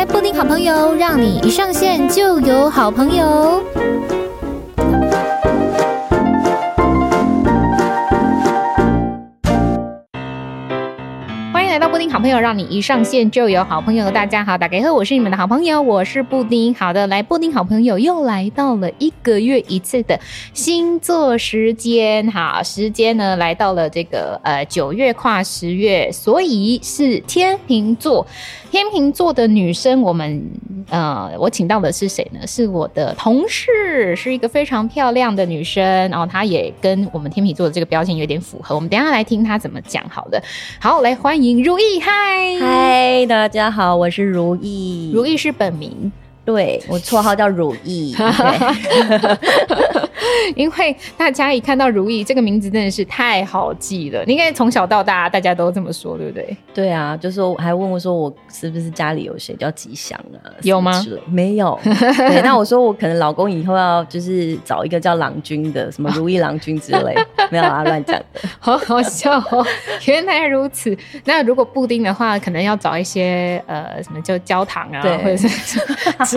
开布丁好朋友，让你一上线就有好朋友。来到布丁好朋友，让你一上线就有好朋友。大家好，大家好，我是你们的好朋友，我是布丁。好的，来布丁好朋友又来到了一个月一次的星座时间。好，时间呢来到了这个呃九月跨十月，所以是天秤座。天秤座的女生，我们呃，我请到的是谁呢？是我的同事，是一个非常漂亮的女生，然后她也跟我们天秤座的这个标签有点符合。我们等下来听她怎么讲。好的，好，来欢迎如意，嗨嗨，大家好，我是如意，如意是本名。对，我绰号叫如意，因为大家一看到如意这个名字真的是太好记了。你应该从小到大大家都这么说，对不对？对啊，就说还问我说我是不是家里有谁叫吉祥啊？有吗？没有。对，那我说我可能老公以后要就是找一个叫郎君的，什么如意郎君之类，没有啊，乱讲的。好好笑哦，原来如此。那如果布丁的话，可能要找一些呃什么叫焦糖啊，或者是。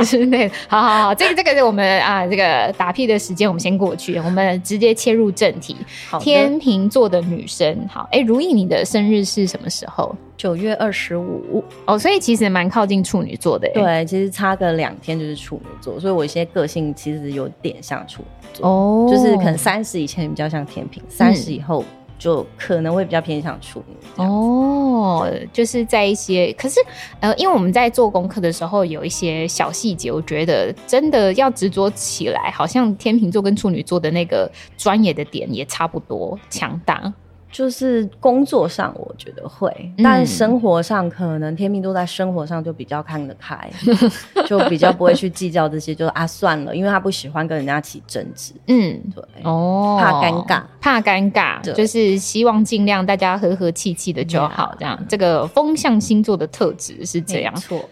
之类，好好好，这个 这个是我们啊，这个打屁的时间我们先过去，我们直接切入正题。的天秤座的女生，好，哎，如意，你的生日是什么时候？九月二十五哦，所以其实蛮靠近处女座的。对，其实差个两天就是处女座，所以我一些个性其实有点像处女座哦，就是可能三十以前比较像天秤，三十以后。嗯就可能会比较偏向处女哦，就是在一些，可是呃，因为我们在做功课的时候有一些小细节，我觉得真的要执着起来，好像天秤座跟处女座的那个专业的点也差不多强大。就是工作上我觉得会，嗯、但生活上可能天秤座在生活上就比较看得开，就比较不会去计较这些，就啊算了，因为他不喜欢跟人家起争执，嗯，对，哦，怕尴尬，怕尴尬，就是希望尽量大家和和气气的就好，这样，这个风象星座的特质是这样，错，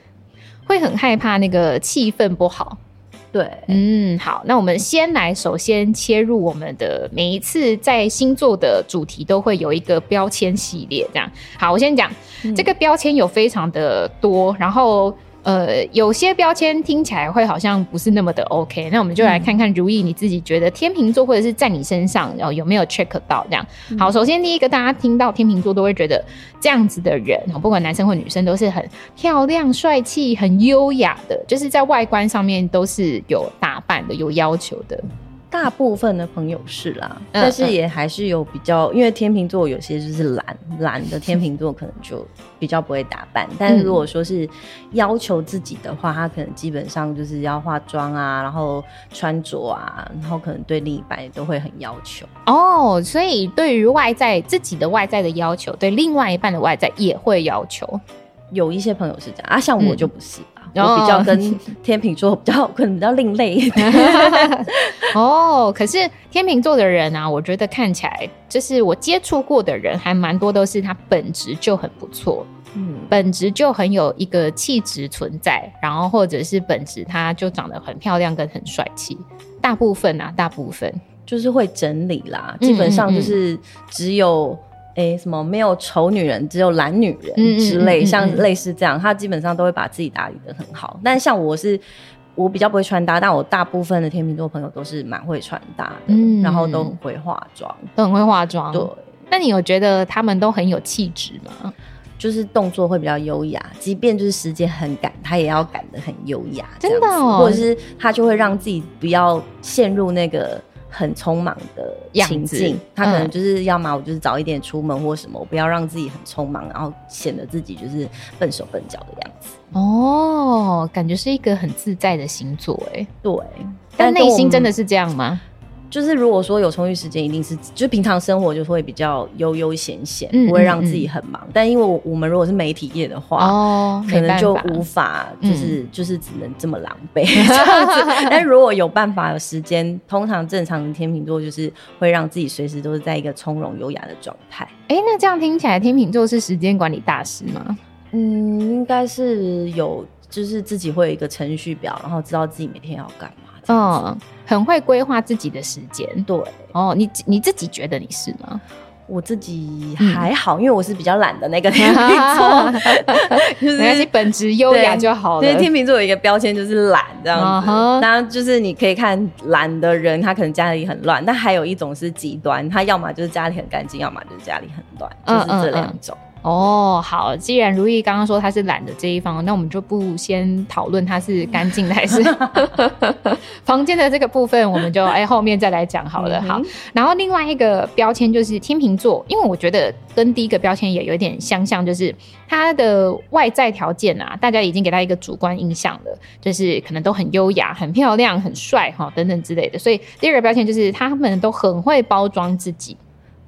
会很害怕那个气氛不好。对，嗯，好，那我们先来，首先切入我们的每一次在星座的主题都会有一个标签系列，这样。好，我先讲，嗯、这个标签有非常的多，然后。呃，有些标签听起来会好像不是那么的 OK，那我们就来看看如意你自己觉得天秤座或者是在你身上，然后有没有 check 到这样。好，首先第一个，大家听到天秤座都会觉得这样子的人，不管男生或女生，都是很漂亮、帅气、很优雅的，就是在外观上面都是有打扮的、有要求的。大部分的朋友是啦，嗯、但是也还是有比较，因为天秤座有些就是懒懒的天秤座，可能就比较不会打扮。嗯、但是如果说是要求自己的话，他可能基本上就是要化妆啊，然后穿着啊，然后可能对另一半也都会很要求。哦，所以对于外在自己的外在的要求，对另外一半的外在也会要求。有一些朋友是这样啊，像我就不是。嗯我比较跟天秤座比较可能比较另类一点 哦。可是天秤座的人啊，我觉得看起来就是我接触过的人还蛮多，都是他本质就很不错，嗯，本质就很有一个气质存在，然后或者是本质他就长得很漂亮跟很帅气。大部分啊，大部分就是会整理啦，基本上就是只有。哎、欸，什么没有丑女人，只有懒女人之类，嗯嗯嗯嗯、像类似这样，他基本上都会把自己打理的很好。但像我是，我比较不会穿搭，但我大部分的天秤座朋友都是蛮会穿搭的，嗯、然后都很会化妆，都很会化妆。对，那你有觉得他们都很有气质吗？就是动作会比较优雅，即便就是时间很赶，他也要赶得很优雅，真的哦。或者是他就会让自己不要陷入那个。很匆忙的情境，他可能就是要么我就是早一点出门或什么，我不要让自己很匆忙，然后显得自己就是笨手笨脚的样子。哦，感觉是一个很自在的星座，哎，对，但内心真的是这样吗？就是如果说有充裕时间，一定是就平常生活就会比较悠悠闲闲，不会让自己很忙。但因为我我们如果是媒体业的话，哦，可能就无法，就是就是只能这么狼狈 这样子。但如果有办法有时间，通常正常的天秤座就是会让自己随时都是在一个从容优雅的状态。哎，那这样听起来，天秤座是时间管理大师吗？嗯，应该是有，就是自己会有一个程序表，然后知道自己每天要干嘛。嗯，很会规划自己的时间。对，哦，你你自己觉得你是吗？我自己还好，因为我是比较懒的那个 天秤座，就是本质优雅就好了。因为天秤座有一个标签就是懒这样子，当然就是你可以看懒的人，他可能家里很乱，但还有一种是极端，他要么就是家里很干净，要么就是家里很乱，就是这两种。哦，好，既然如意刚刚说他是懒的这一方，那我们就不先讨论他是干净的还是 房间的这个部分，我们就哎后面再来讲好了。好，然后另外一个标签就是天秤座，因为我觉得跟第一个标签也有点相像，就是他的外在条件啊，大家已经给他一个主观印象了，就是可能都很优雅、很漂亮、很帅哈等等之类的，所以第二个标签就是他们都很会包装自己。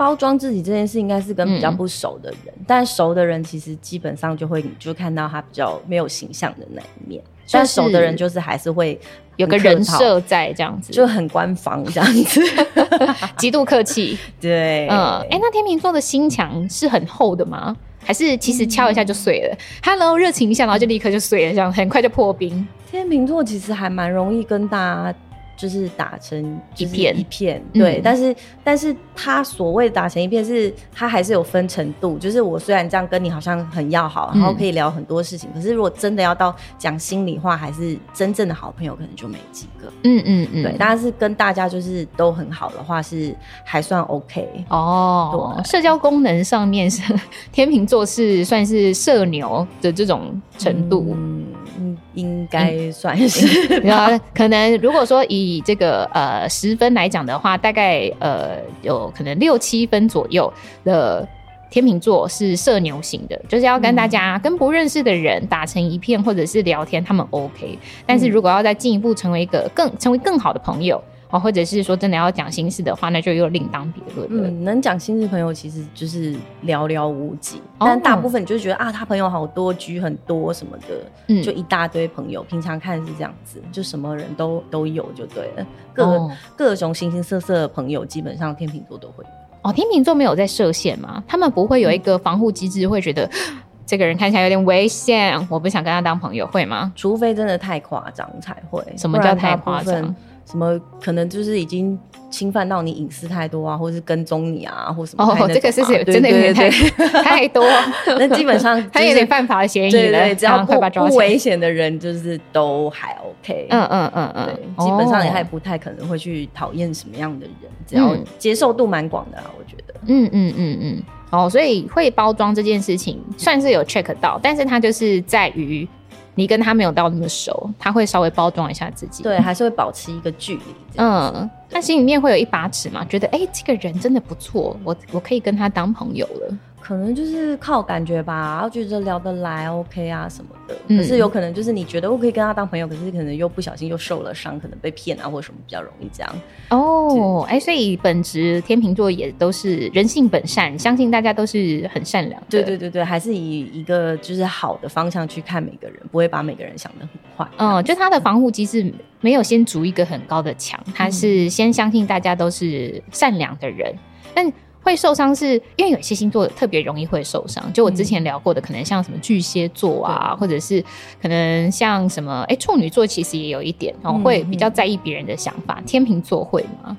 包装自己这件事应该是跟比较不熟的人，嗯、但熟的人其实基本上就会你就看到他比较没有形象的那一面，就是、但熟的人就是还是会有个人设在这样子，就很官方这样子，极度客气。对，嗯，哎、欸，那天秤座的心墙是很厚的吗？还是其实敲一下就碎了、嗯、？Hello，热情一下，然后就立刻就碎了，这样很快就破冰。天秤座其实还蛮容易跟大家。就是打成一片一片，对，嗯、但是但是他所谓打成一片，是他还是有分程度。就是我虽然这样跟你好像很要好，然后可以聊很多事情，嗯、可是如果真的要到讲心里话，还是真正的好朋友，可能就没几个。嗯嗯嗯，对，但是跟大家就是都很好的话，是还算 OK 哦。对社交功能上面是 天秤座是算是社牛的这种程度。嗯嗯，应该算是，然后 可能如果说以这个呃十分来讲的话，大概呃有可能六七分左右的天秤座是社牛型的，就是要跟大家跟不认识的人打成一片，或者是聊天，他们 OK。但是如果要再进一步成为一个更成为更好的朋友。哦，或者是说真的要讲心事的话，那就又另当别论。嗯，能讲心事朋友其实就是寥寥无几，哦、但大部分你就觉得啊，他朋友好多，局很多什么的，嗯，就一大堆朋友。平常看是这样子，就什么人都都有就对了，各、哦、各种形形色色的朋友，基本上天秤座都会有。哦，天秤座没有在设限吗？他们不会有一个防护机制，会觉得、嗯、这个人看起来有点危险，我不想跟他当朋友，会吗？除非真的太夸张才会。什么叫太夸张？什么可能就是已经侵犯到你隐私太多啊，或者是跟踪你啊，或什么？哦，这个是是真的有点太 太多，那基本上 他有点犯法的嫌疑了。对对，只要不不危险的人，就是都还 OK。嗯嗯嗯嗯，基本上也还不太可能会去讨厌什么样的人，只要接受度蛮广的啊，我觉得。嗯嗯嗯嗯，哦，所以会包装这件事情算是有 check 到，但是它就是在于。你跟他没有到那么熟，他会稍微包装一下自己，对，还是会保持一个距离。嗯，他心里面会有一把尺嘛，觉得哎、欸，这个人真的不错，我我可以跟他当朋友了。可能就是靠感觉吧，然后觉得聊得来，OK 啊什么的。嗯、可是有可能就是你觉得我可以跟他当朋友，可是可能又不小心又受了伤，可能被骗啊或者什么比较容易这样。哦，哎、欸，所以本质天秤座也都是人性本善，相信大家都是很善良的。对对对对，还是以一个就是好的方向去看每个人，不会把每个人想得很坏。嗯，就他的防护机制没有先筑一个很高的墙，他是先相信大家都是善良的人，但。会受伤是因为有些星座特别容易会受伤，就我之前聊过的，可能像什么巨蟹座啊，嗯、或者是可能像什么哎处女座，其实也有一点哦，会比较在意别人的想法。嗯、天秤座会吗？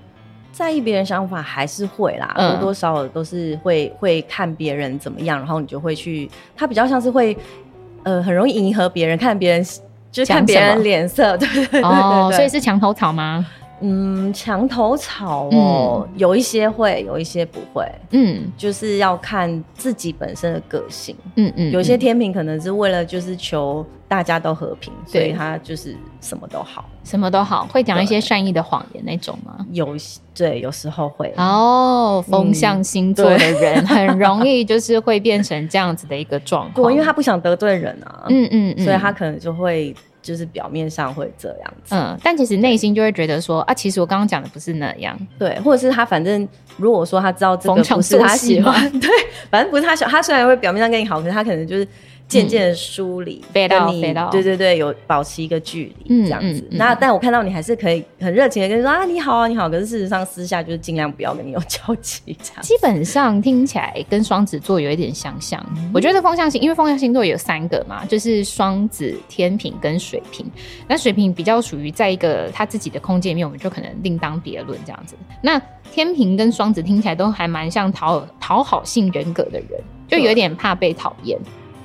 在意别人想法还是会啦，嗯、多多少少都是会会看别人怎么样，然后你就会去，他比较像是会呃很容易迎合别人，看别人就是看别人脸色，对对对对，对，哦，所以是墙头草吗？嗯，墙头草哦，嗯、有一些会，有一些不会。嗯，就是要看自己本身的个性。嗯嗯，嗯有些天平可能是为了就是求大家都和平，所以他就是什么都好，什么都好，会讲一些善意的谎言那种吗？有，对，有时候会。哦，风象星座的人、嗯、很容易 就是会变成这样子的一个状况，因为他不想得罪人啊。嗯嗯，嗯所以他可能就会。就是表面上会这样子，嗯，但其实内心就会觉得说啊，其实我刚刚讲的不是那样，对，或者是他反正如果说他知道这个不是他喜欢，对，反正不是他喜欢，他虽然会表面上跟你好，可是他可能就是渐渐的疏离，飞到飞到，对对对，有保持一个距离，这样子。那但我看到你还是可以很热情的跟你说啊，你好啊，你好。可是事实上私下就是尽量不要跟你有交集，这样。基本上听起来跟双子座有一点相像。我觉得风象星，因为风象星座有三个嘛，就是双子、天平跟水瓶。那水瓶比较属于在一个他自己的空间里面，我们就可能另当别论这样子。那天平跟双子听起来都还蛮像讨讨好性人格的人，就有点怕被讨厌。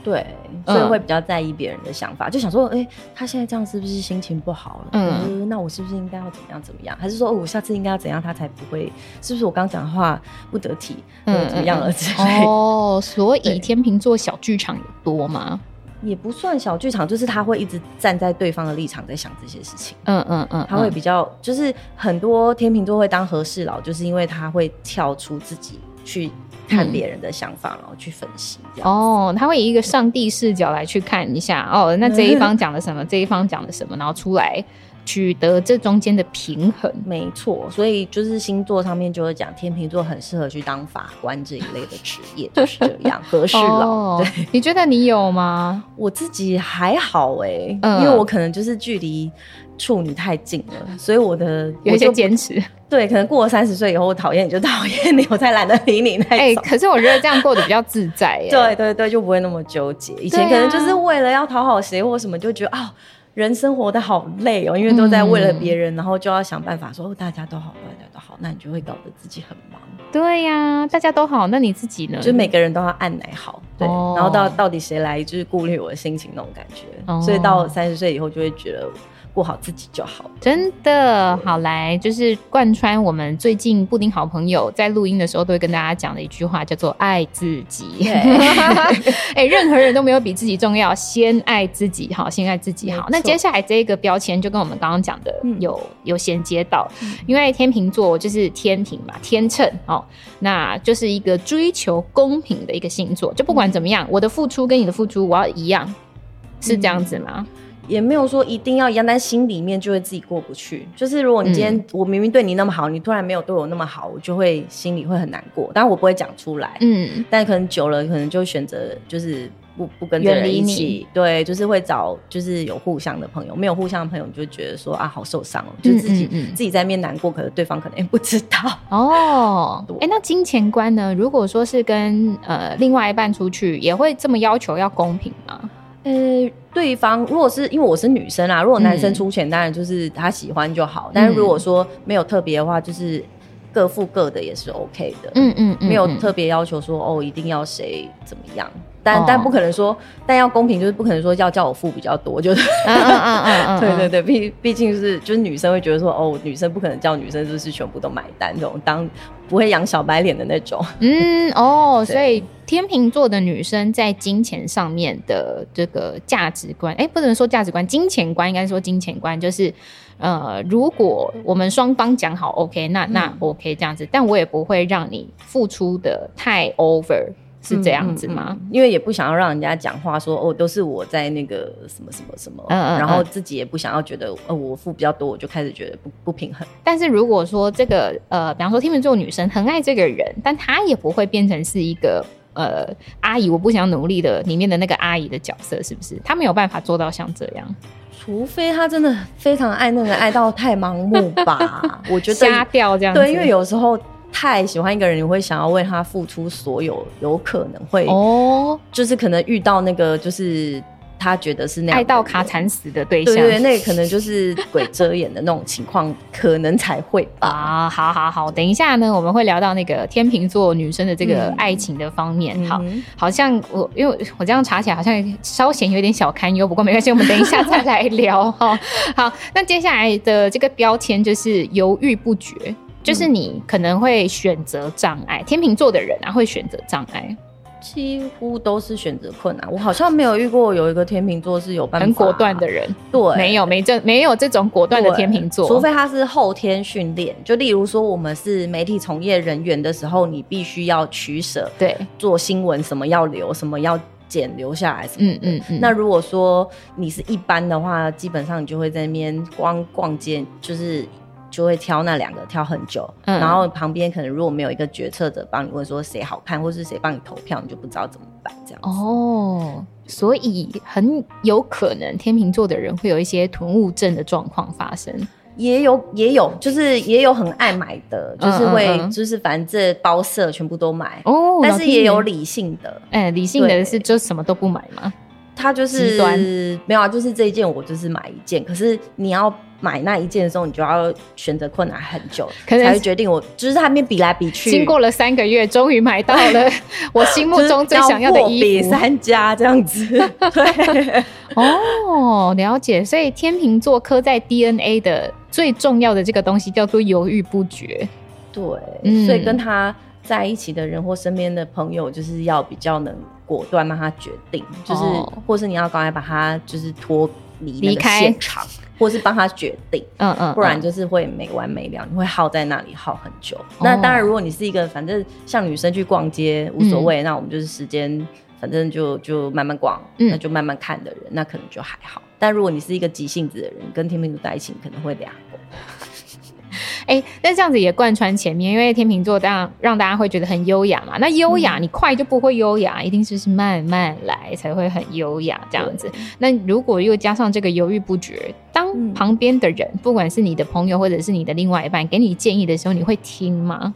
对，所以会比较在意别人的想法，嗯、就想说，哎、欸，他现在这样是不是心情不好了？嗯，那我是不是应该要怎么样怎么样？还是说，哦，我下次应该要怎样，他才不会？是不是我刚讲的话不得体？嗯，怎么样了之类？哦，所以天秤座小剧场有多吗？也不算小剧场，就是他会一直站在对方的立场在想这些事情。嗯嗯嗯，他会比较，就是很多天秤座会当和事佬，就是因为他会跳出自己去。看别人的想法，然后去分析。哦，他会以一个上帝视角来去看一下。哦，那这一方讲了什么？这一方讲了什么？然后出来取得这中间的平衡。没错，所以就是星座上面就会讲，天秤座很适合去当法官这一类的职业，就是这样。和事佬，哦、对，你觉得你有吗？我自己还好哎、欸，嗯、因为我可能就是距离。处女太近了，所以我的有一些坚持。对，可能过了三十岁以后，我讨厌你就讨厌你，我才懒得理你那种。哎、欸，可是我觉得这样过得比较自在耶。对对对，就不会那么纠结。以前可能就是为了要讨好谁或什么，就觉得啊、哦，人生活得好累哦，因为都在为了别人，嗯、然后就要想办法说哦，大家都好，大家都好，那你就会搞得自己很忙。对呀、啊，大家都好，那你自己呢？就每个人都要按奶好，对，哦、然后到到底谁来就是顾虑我的心情那种感觉。哦、所以到三十岁以后就会觉得。过好自己就好，真的好来，就是贯穿我们最近布丁好朋友在录音的时候都会跟大家讲的一句话，叫做“爱自己”。哎，任何人都没有比自己重要，先爱自己好，先爱自己好。那接下来这一个标签就跟我们刚刚讲的有、嗯、有衔接到，嗯、因为天秤座就是天平嘛，天秤哦，那就是一个追求公平的一个星座。就不管怎么样，嗯、我的付出跟你的付出我要一样，是这样子吗？嗯也没有说一定要一样，但心里面就会自己过不去。就是如果你今天我明明对你那么好，嗯、你突然没有对我那么好，我就会心里会很难过。当然我不会讲出来，嗯，但可能久了，可能就选择就是不不跟这人一起。对，就是会找就是有互相的朋友，没有互相的朋友，你就觉得说啊，好受伤哦，就自己嗯嗯嗯自己在面难过，可是对方可能也不知道哦。哎、欸，那金钱观呢？如果说是跟呃另外一半出去，也会这么要求要公平吗？呃，对方如果是因为我是女生啊，如果男生出钱，当然就是他喜欢就好。嗯、但是如果说没有特别的话，就是各付各的也是 OK 的。嗯嗯，嗯没有特别要求说哦，一定要谁怎么样。但、哦、但不可能说，但要公平，就是不可能说要叫我付比较多，就是。嗯嗯嗯嗯 对对对，毕毕竟是就是女生会觉得说哦，女生不可能叫女生就是全部都买单这种当。不会养小白脸的那种，嗯哦，所以天秤座的女生在金钱上面的这个价值观，哎，不能说价值观，金钱观应该说金钱观，就是呃，如果我们双方讲好 OK，那那 OK 这样子，嗯、但我也不会让你付出的太 over。是这样子吗？嗯嗯嗯、因为也不想要让人家讲话说哦，都是我在那个什么什么什么，嗯嗯，然后自己也不想要觉得呃我付比较多，我就开始觉得不不平衡。但是如果说这个呃，比方说天秤座女生很爱这个人，但她也不会变成是一个呃阿姨，我不想努力的里面的那个阿姨的角色，是不是？她没有办法做到像这样，除非他真的非常爱那个人，爱到太盲目吧？我觉得瞎掉这样子，对，因为有时候。太喜欢一个人，你会想要为他付出所有，有可能会哦，就是可能遇到那个，就是他觉得是那样爱到卡惨死的对象，对，那个可能就是鬼遮眼的那种情况，可能才会吧。啊，好好好，等一下呢，我们会聊到那个天秤座女生的这个爱情的方面。嗯、好，好像我因为我这样查起来好像稍显有点小堪忧，不过没关系，我们等一下再来聊哈。好，那接下来的这个标签就是犹豫不决。就是你可能会选择障碍，天秤座的人啊会选择障碍，几乎都是选择困难。我好像没有遇过有一个天秤座是有办法、啊、很果断的人，对，没有没这没有这种果断的天秤座，除非他是后天训练。就例如说，我们是媒体从业人员的时候，你必须要取舍，对，做新闻什么要留，什么要剪留下来什么的。嗯嗯嗯。那如果说你是一般的话，基本上你就会在那边光逛街，就是。就会挑那两个挑很久，嗯、然后旁边可能如果没有一个决策者帮你问说谁好看，或是谁帮你投票，你就不知道怎么办这样子。哦，所以很有可能天秤座的人会有一些囤物症的状况发生。也有也有，就是也有很爱买的，就是会就是反正这包色全部都买哦。但是也有理性的，哎、欸，理性的是就什么都不买吗？他就是没有啊，就是这一件我就是买一件，可是你要买那一件的时候，你就要选择困难很久，可能才会决定我就是他那边比来比去，经过了三个月，终于买到了 我心目中最想要的衣服，比三家这样子。对，哦，了解。所以天秤座刻在 DNA 的最重要的这个东西叫做犹豫不决。对，嗯、所以跟他在一起的人或身边的朋友，就是要比较能。果断让他决定，就是，哦、或是你要赶快把他就是脱离那个现场，或是帮他决定，嗯嗯，不然就是会没完没了，你会耗在那里耗很久。哦、那当然，如果你是一个反正像女生去逛街无所谓，嗯、那我们就是时间反正就就慢慢逛，嗯、那就慢慢看的人，那可能就还好。但如果你是一个急性子的人，跟天秤座在一起，你可能会两个。哎、欸，但这样子也贯穿前面，因为天秤座这样让大家会觉得很优雅嘛。那优雅，你快就不会优雅，一定就是慢慢来才会很优雅这样子。那如果又加上这个犹豫不决，当旁边的人，嗯、不管是你的朋友或者是你的另外一半，给你建议的时候，你会听吗？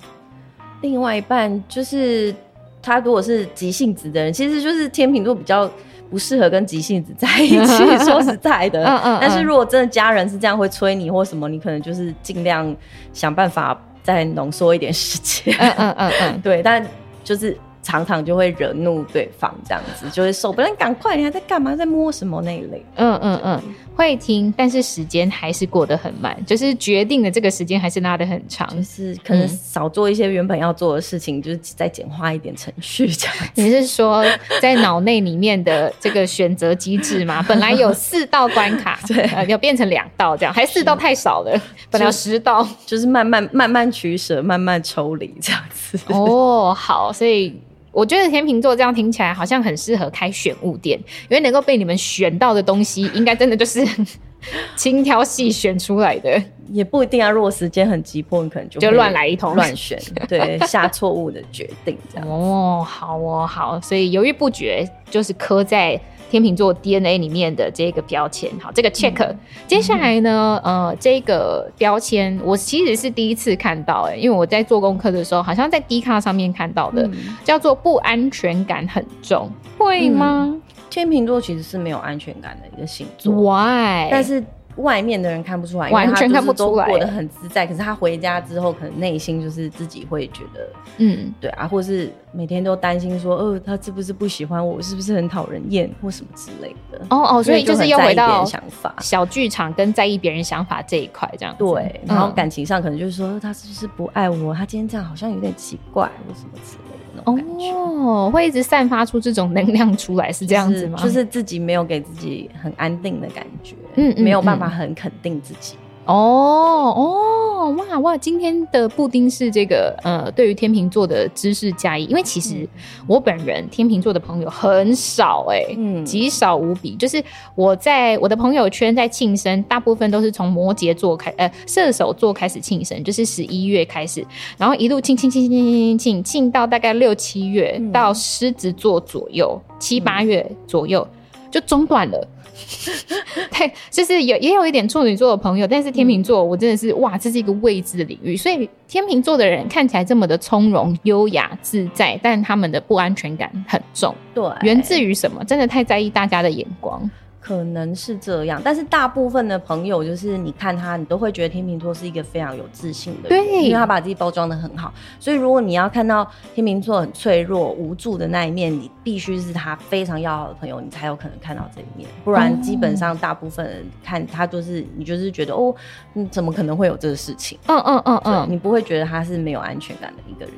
另外一半就是他，如果是急性子的人，其实就是天秤座比较。不适合跟急性子在一起，说实在的。但是如果真的家人是这样会催你或什么，你可能就是尽量想办法再浓缩一点时间。嗯嗯嗯嗯。对，但就是。常常就会惹怒对方，这样子就会受不了。你赶快，你还在干嘛？在摸什么那一类？嗯嗯嗯，会听，但是时间还是过得很慢，就是决定的这个时间还是拉得很长，就是可能少做一些原本要做的事情，嗯、就是再简化一点程序这样子。你是说在脑内里面的这个选择机制吗？本来有四道关卡，对，呃、要变成两道这样，还四道太少了，本来有十道，就是慢慢慢慢取舍，慢慢抽离这样子。哦，好，所以。我觉得天秤座这样听起来好像很适合开选物店，因为能够被你们选到的东西，应该真的就是 精挑细选出来的。也不一定啊，如果时间很急迫，你可能就就乱来一通，乱选，对，下错误的决定这样。哦，好哦，好，所以犹豫不决就是磕在。天秤座 DNA 里面的这个标签，好，这个 check。嗯、接下来呢，呃，这个标签我其实是第一次看到，哎，因为我在做功课的时候，好像在 D 卡上面看到的，嗯、叫做不安全感很重，会吗？嗯、天秤座其实是没有安全感的一个星座，Why？但是。外面的人看不出来，完全看不出来，过得很自在。可是他回家之后，可能内心就是自己会觉得，嗯，对啊，或是每天都担心说，呃，他是不是不喜欢我，是不是很讨人厌，或什么之类的。哦哦，所以就是又回到想法，小剧场跟在意别人想法这一块，这样对。然后感情上可能就是说，他是不是不爱我？他今天这样好像有点奇怪，或什么之类的。哦，会一直散发出这种能量出来，是这样子吗？就是、就是自己没有给自己很安定的感觉，嗯，没有办法很肯定自己。哦哦哇哇！今天的布丁是这个呃，对于天秤座的知识加一，因为其实我本人天秤座的朋友很少哎、欸，嗯，极少无比。就是我在我的朋友圈在庆生，大部分都是从摩羯座开呃射手座开始庆生，就是十一月开始，然后一路庆庆庆庆庆庆庆到大概六七月，嗯、到狮子座左右七八月左右、嗯、就中断了。对，就是有也有一点处女座的朋友，但是天秤座我真的是、嗯、哇，这是一个未知的领域。所以天秤座的人看起来这么的从容、优雅、自在，但他们的不安全感很重。对，源自于什么？真的太在意大家的眼光。可能是这样，但是大部分的朋友就是你看他，你都会觉得天秤座是一个非常有自信的人，对，因为他把自己包装的很好。所以如果你要看到天秤座很脆弱、无助的那一面，你必须是他非常要好的朋友，你才有可能看到这一面。不然，基本上大部分人看他就是你就是觉得哦，你怎么可能会有这个事情？嗯嗯嗯嗯，你不会觉得他是没有安全感的一个人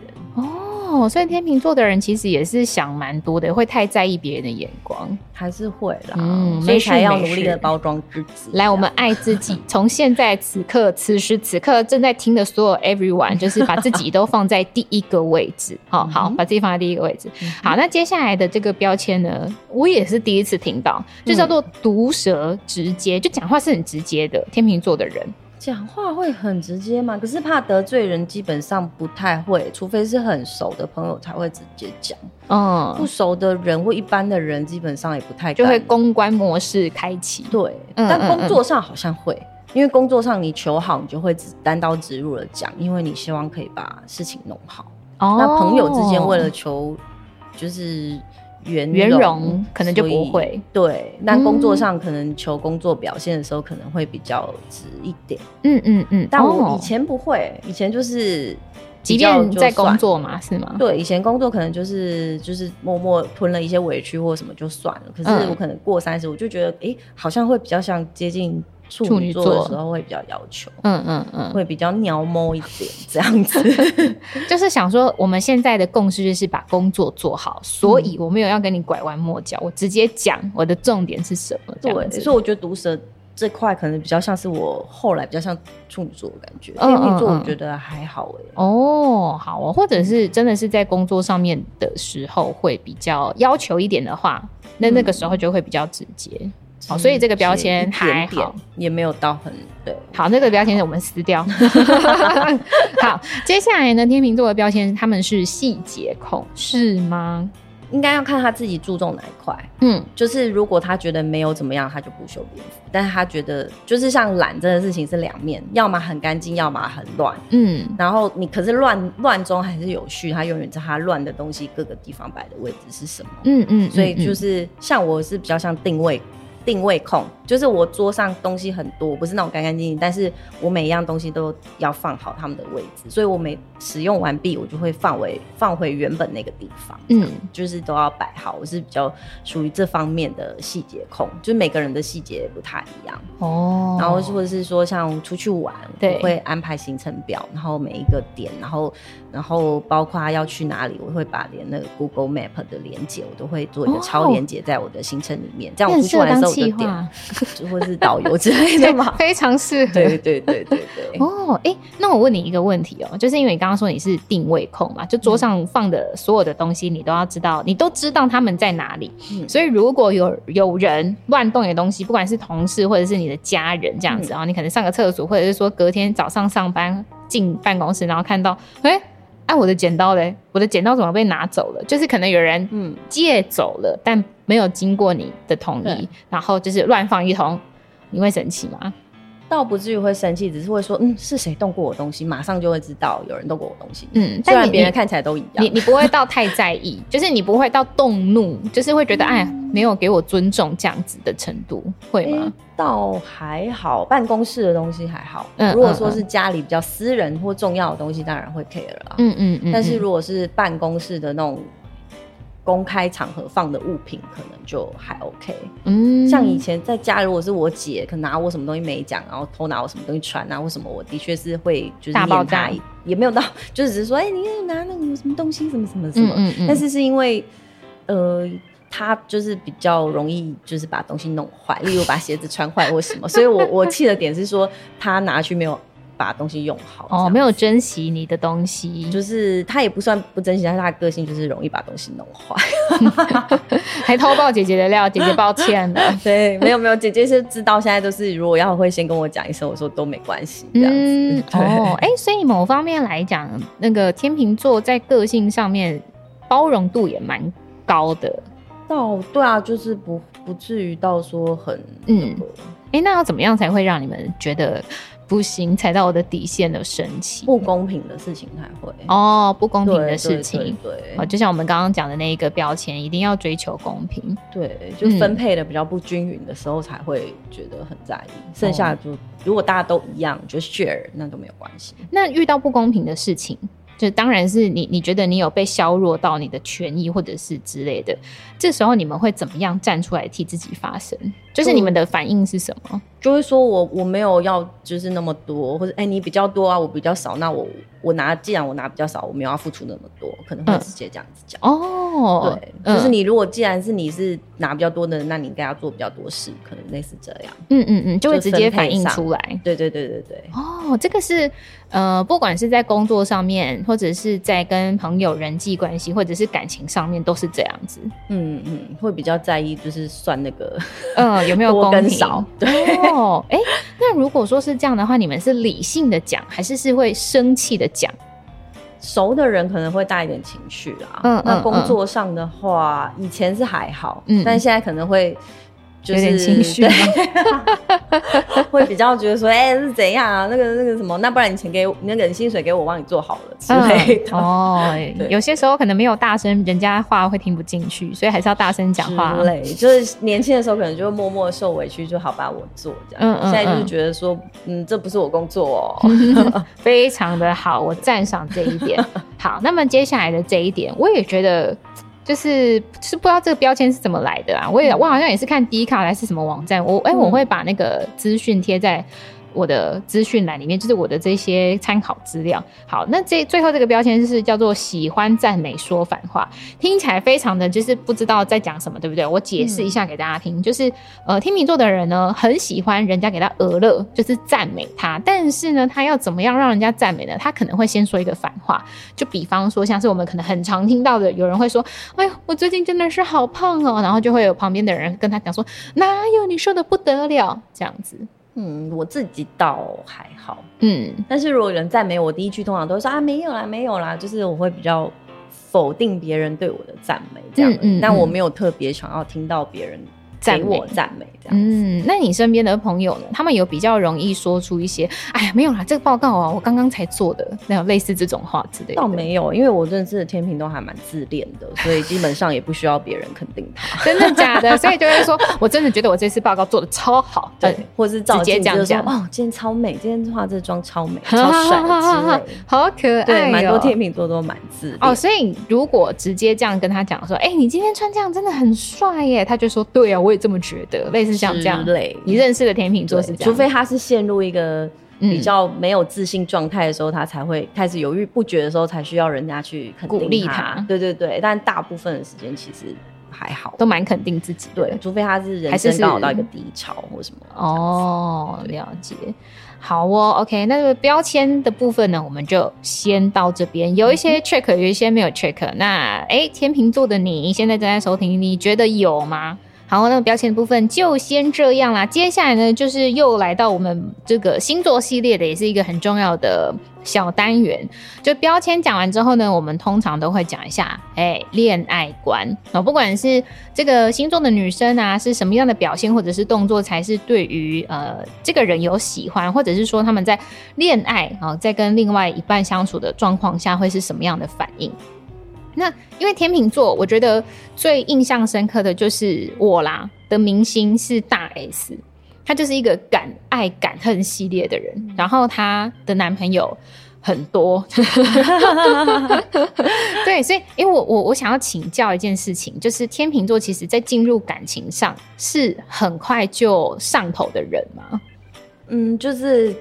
哦。哦，所以天秤座的人其实也是想蛮多的，会太在意别人的眼光，还是会啦。嗯，所以才要努力的包装自己。来，我们爱自己，从现在此刻、此时此刻正在听的所有 everyone，就是把自己都放在第一个位置。好好，把自己放在第一个位置。好，那接下来的这个标签呢，我也是第一次听到，就叫做毒舌直接，就讲话是很直接的天秤座的人。讲话会很直接嘛，可是怕得罪人，基本上不太会，除非是很熟的朋友才会直接讲。嗯，不熟的人或一般的人，基本上也不太就会公关模式开启。对，但工作上好像会，因为工作上你求好，你就会单刀直入的讲，因为你希望可以把事情弄好。哦，那朋友之间为了求就是。圆圆融可能就不会对，但工作上可能求工作表现的时候可能会比较直一点。嗯嗯嗯，但我以前不会，以前就是即便在工作嘛，是吗？对，以前工作可能就是就是默默吞了一些委屈或什么就算了。可是我可能过三十，我就觉得哎、欸，好像会比较像接近。处女座的时候会比较要求，嗯嗯嗯，会比较鸟摸一点这样子，就是想说我们现在的共识就是把工作做好，所以我没有要跟你拐弯抹角，我直接讲我的重点是什么。对，所以我觉得毒舌这块可能比较像是我后来比较像处女座的感觉，天秤座我觉得还好哎、欸。哦，好哦，或者是真的是在工作上面的时候会比较要求一点的话，那那个时候就会比较直接。好，所以这个标签还好，点点也没有到很对。好，那个标签我们撕掉。好，接下来呢，天秤座的标签他们是细节控，是吗？应该要看他自己注重哪一块。嗯，就是如果他觉得没有怎么样，他就不修边幅。但是他觉得就是像懒这个事情是两面，要么很干净，要么很乱。嗯，然后你可是乱乱中还是有序，他永远知道他乱的东西各个地方摆的位置是什么。嗯嗯，嗯，所以就是像我是比较像定位。定位控就是我桌上东西很多，不是那种干干净净，但是我每一样东西都要放好他们的位置，所以我每使用完毕，我就会放回放回原本那个地方，嗯，就是都要摆好。我是比较属于这方面的细节控，就是每个人的细节不太一样哦。然后或者是说像出去玩，我会安排行程表，然后每一个点，然后然后包括要去哪里，我会把连那个 Google Map 的连接，我都会做一个超连接在我的行程里面，哦、这样我出去玩的时候。计划，就 或是导游之类的嘛，非常适合。对对对对对。哦，哎、欸，那我问你一个问题哦、喔，就是因为你刚刚说你是定位控嘛，就桌上放的所有的东西，你都要知道，你都知道他们在哪里。嗯。所以如果有有人乱动你的东西，不管是同事或者是你的家人这样子啊、你可能上个厕所，或者是说隔天早上上班进办公室，然后看到，哎、欸。哎，我的剪刀嘞？我的剪刀怎么被拿走了？就是可能有人嗯借走了，嗯、但没有经过你的同意，然后就是乱放一通，你会生气吗？倒不至于会生气，只是会说，嗯，是谁动过我东西，马上就会知道有人动过我东西。嗯，虽然别人看起来都一样，你你不会到太在意，就是你不会到动怒，就是会觉得哎，没有给我尊重这样子的程度，会吗？倒还好，办公室的东西还好。嗯，如果说是家里比较私人或重要的东西，当然会 care 了。嗯嗯嗯。但是如果是办公室的那种。公开场合放的物品可能就还 OK，嗯，像以前在家，如果是我姐，可能拿我什么东西没讲，然后偷拿我什么东西穿啊，或什么，我的确是会就是大爆炸，也没有到，就只是说，哎、欸，你拿那个什么东西，什么什么什么，嗯嗯嗯，但是是因为，呃，他就是比较容易就是把东西弄坏，例如把鞋子穿坏或什么，所以我我气的点是说他拿去没有。把东西用好哦，没有珍惜你的东西，就是他也不算不珍惜，但是他的个性就是容易把东西弄坏，还偷爆姐姐的料，姐姐抱歉了。对，没有没有，姐姐是知道，现在都是如果要会先跟我讲一声，我说都没关系这样子。嗯、对哦，哎、欸，所以某方面来讲，那个天秤座在个性上面包容度也蛮高的。到对啊，就是不不至于到说很嗯，哎、欸，那要怎么样才会让你们觉得？不行，踩到我的底线的神奇，不公平的事情才会。哦，不公平的事情，对，就像我们刚刚讲的那一个标签，一定要追求公平，对，就分配的比较不均匀的时候才会觉得很在意，嗯、剩下就如果大家都一样，就 share 那都没有关系。那遇到不公平的事情，就当然是你你觉得你有被削弱到你的权益或者是之类的，这时候你们会怎么样站出来替自己发声？就是你们的反应是什么？就会说我我没有要就是那么多，或者哎、欸、你比较多啊，我比较少，那我我拿既然我拿比较少，我没有要付出那么多，可能会直接这样子讲。哦，对，嗯、就是你如果既然是你是拿比较多的人，那你应该要做比较多事，可能类似这样。嗯嗯嗯，就会直接反映出来。对对对对对。哦，这个是呃，不管是在工作上面，或者是在跟朋友人际关系，或者是感情上面，都是这样子。嗯嗯嗯，会比较在意，就是算那个嗯有没有 多跟少。对。哦，哎、欸，那那如果说是这样的话，你们是理性的讲，还是是会生气的讲？熟的人可能会带一点情绪啊。嗯，那工作上的话，嗯、以前是还好，嗯，但现在可能会。就是、有点情绪，会比较觉得说，哎、欸，是怎样啊？那个那个什么，那不然你钱给我，那个薪水给我，帮你做好了之类的。嗯、哦，有些时候可能没有大声，人家话会听不进去，所以还是要大声讲话。对，就是年轻的时候可能就会默默受委屈，就好吧我做这样。嗯嗯。现在就是觉得说，嗯，这不是我工作哦，非常的好，我赞赏这一点。好，那么接下来的这一点，我也觉得。就是是不知道这个标签是怎么来的啊？我也我好像也是看迪卡还是什么网站，我哎、欸、我会把那个资讯贴在。我的资讯栏里面就是我的这些参考资料。好，那这最后这个标签就是叫做喜欢赞美说反话，听起来非常的就是不知道在讲什么，对不对？我解释一下给大家听，嗯、就是呃天秤座的人呢很喜欢人家给他额乐，就是赞美他，但是呢他要怎么样让人家赞美呢？他可能会先说一个反话，就比方说像是我们可能很常听到的，有人会说：“哎呦，我最近真的是好胖哦。”然后就会有旁边的人跟他讲说：“哪有你瘦的不得了？”这样子。嗯，我自己倒还好，嗯，但是如果有人赞美我，第一句通常都会说啊，没有啦，没有啦，就是我会比较否定别人对我的赞美，这样，嗯，嗯，嗯，但我没有特别想要听到别人。给我赞美这样，嗯，那你身边的朋友呢？他们有比较容易说出一些，哎呀，没有啦，这个报告啊，我刚刚才做的，那种类似这种话之类的。倒没有，因为我认识的天平都还蛮自恋的，所以基本上也不需要别人肯定他。真的假的？所以就会说，我真的觉得我这次报告做的超好，对，或是直接这样讲，哦，今天超美，今天化这妆超美，超帅之类，好可爱。对，蛮多天平座都蛮自恋。哦，所以如果直接这样跟他讲说，哎，你今天穿这样真的很帅耶，他就说，对啊，我也这么觉得。类似像这样类，你认识的天秤座是这样，除非他是陷入一个比较没有自信状态的时候，嗯、他才会开始犹豫不决的时候，才需要人家去。鼓励他。对对对，但大部分的时间其实还好，都蛮肯定自己。对，除非他是人生刚好到一个低潮或什么。哦，了解。好哦，OK，那这个标签的部分呢，我们就先到这边。有一些 check，有一些没有 check。那哎、欸，天秤座的你现在正在收听，你觉得有吗？好，那么标签的部分就先这样啦。接下来呢，就是又来到我们这个星座系列的，也是一个很重要的小单元。就标签讲完之后呢，我们通常都会讲一下，哎，恋爱观啊，不管是这个星座的女生啊，是什么样的表现或者是动作，才是对于呃这个人有喜欢，或者是说他们在恋爱啊，在跟另外一半相处的状况下，会是什么样的反应？那因为天秤座，我觉得最印象深刻的就是我啦的明星是大 S，她就是一个敢爱敢恨系列的人，然后她的男朋友很多，对，所以因为我我我想要请教一件事情，就是天秤座其实在进入感情上是很快就上头的人吗？嗯，就是。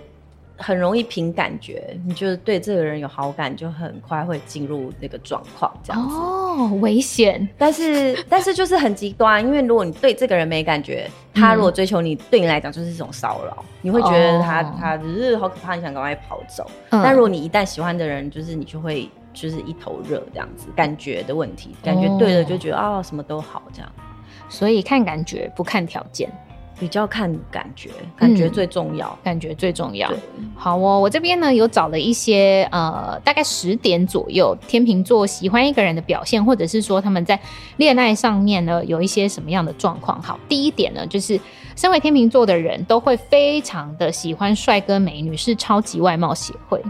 很容易凭感觉，你就是对这个人有好感，就很快会进入那个状况，这样子。哦，危险！但是，但是就是很极端，因为如果你对这个人没感觉，他如果追求你，对你来讲就是一种骚扰，嗯、你会觉得他他只是好可怕，你想赶快跑走。嗯、但如果你一旦喜欢的人，就是你就会就是一头热这样子，感觉的问题，感觉对了就觉得啊、哦哦、什么都好这样。所以看感觉不看条件。比较看感觉，感觉最重要，嗯、感觉最重要。好哦，我这边呢有找了一些呃，大概十点左右，天秤座喜欢一个人的表现，或者是说他们在恋爱上面呢有一些什么样的状况。好，第一点呢就是，身为天秤座的人都会非常的喜欢帅哥美女，是超级外貌协会。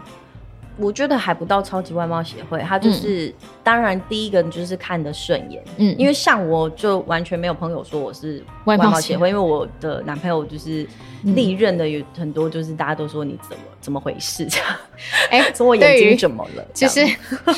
我觉得还不到超级外貌协会，他就是、嗯、当然第一个就是看得顺眼，嗯，因为像我就完全没有朋友说我是外貌协会，因为我的男朋友就是历任的有很多，就是大家都说你怎么怎么回事这样，哎、欸，说我眼睛怎么了？其实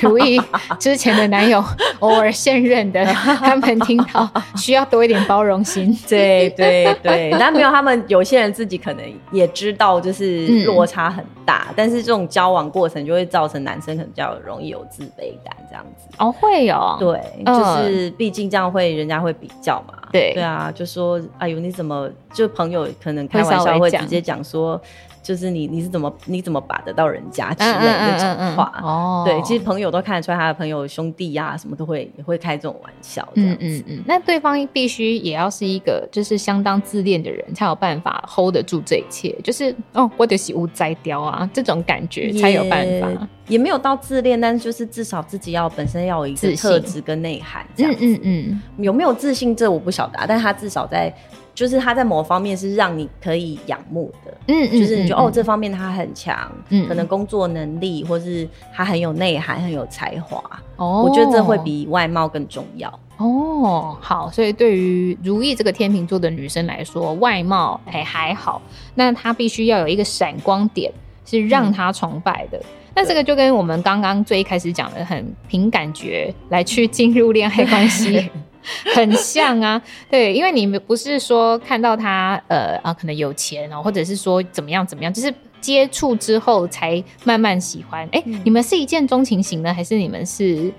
如意之前的男友，偶尔现任的，他们听到需要多一点包容心，对 对对，男朋友他们有些人自己可能也知道，就是落差很大，嗯、但是这种交往过程。就会造成男生可能比较容易有自卑感这样。子。哦，会有，对，就是毕竟这样会人家会比较嘛。对，对啊，就说哎呦你怎么就朋友可能开玩笑会直接讲说。就是你你是怎么你怎么把得到人家之类的那种话哦，对，其实朋友都看得出来，他的朋友兄弟呀、啊、什么都会也会开这种玩笑，嗯嗯嗯。那对方必须也要是一个就是相当自恋的人，才有办法 hold 得住这一切。就是哦，我得喜恶摘雕啊，这种感觉才有办法。也，也没有到自恋，但是就是至少自己要本身要有一个特质跟内涵这样子。嗯嗯嗯。有没有自信这我不晓得，但他至少在。就是他在某方面是让你可以仰慕的，嗯，就是你觉得、嗯、哦，这方面他很强，嗯，可能工作能力，或是他很有内涵、很有才华，哦，我觉得这会比外貌更重要。哦，好，所以对于如意这个天秤座的女生来说，外貌还还好，那她必须要有一个闪光点，是让她崇拜的。那、嗯、这个就跟我们刚刚最一开始讲的很凭感觉来去进入恋爱关系。很像啊，对，因为你们不是说看到他呃啊可能有钱哦，或者是说怎么样怎么样，就是接触之后才慢慢喜欢。哎、欸嗯，你们是一见钟情型的，还是你们是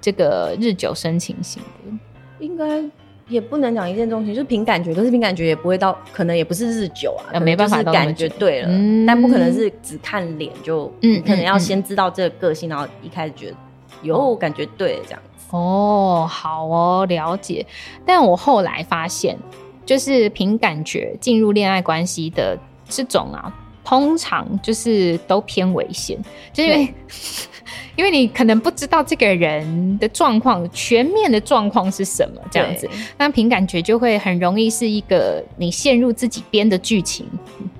这个日久生情型的？应该也不能讲一见钟情，就是凭感觉，可是凭感觉也不会到，可能也不是日久啊，没办法感觉对了、嗯，但不可能是只看脸就，嗯，可能要先知道这个个性，然后一开始觉得有感觉对这样。哦，好哦，了解。但我后来发现，就是凭感觉进入恋爱关系的这种啊，通常就是都偏危险，就因为 因为你可能不知道这个人的状况，全面的状况是什么这样子，那凭感觉就会很容易是一个你陷入自己编的剧情。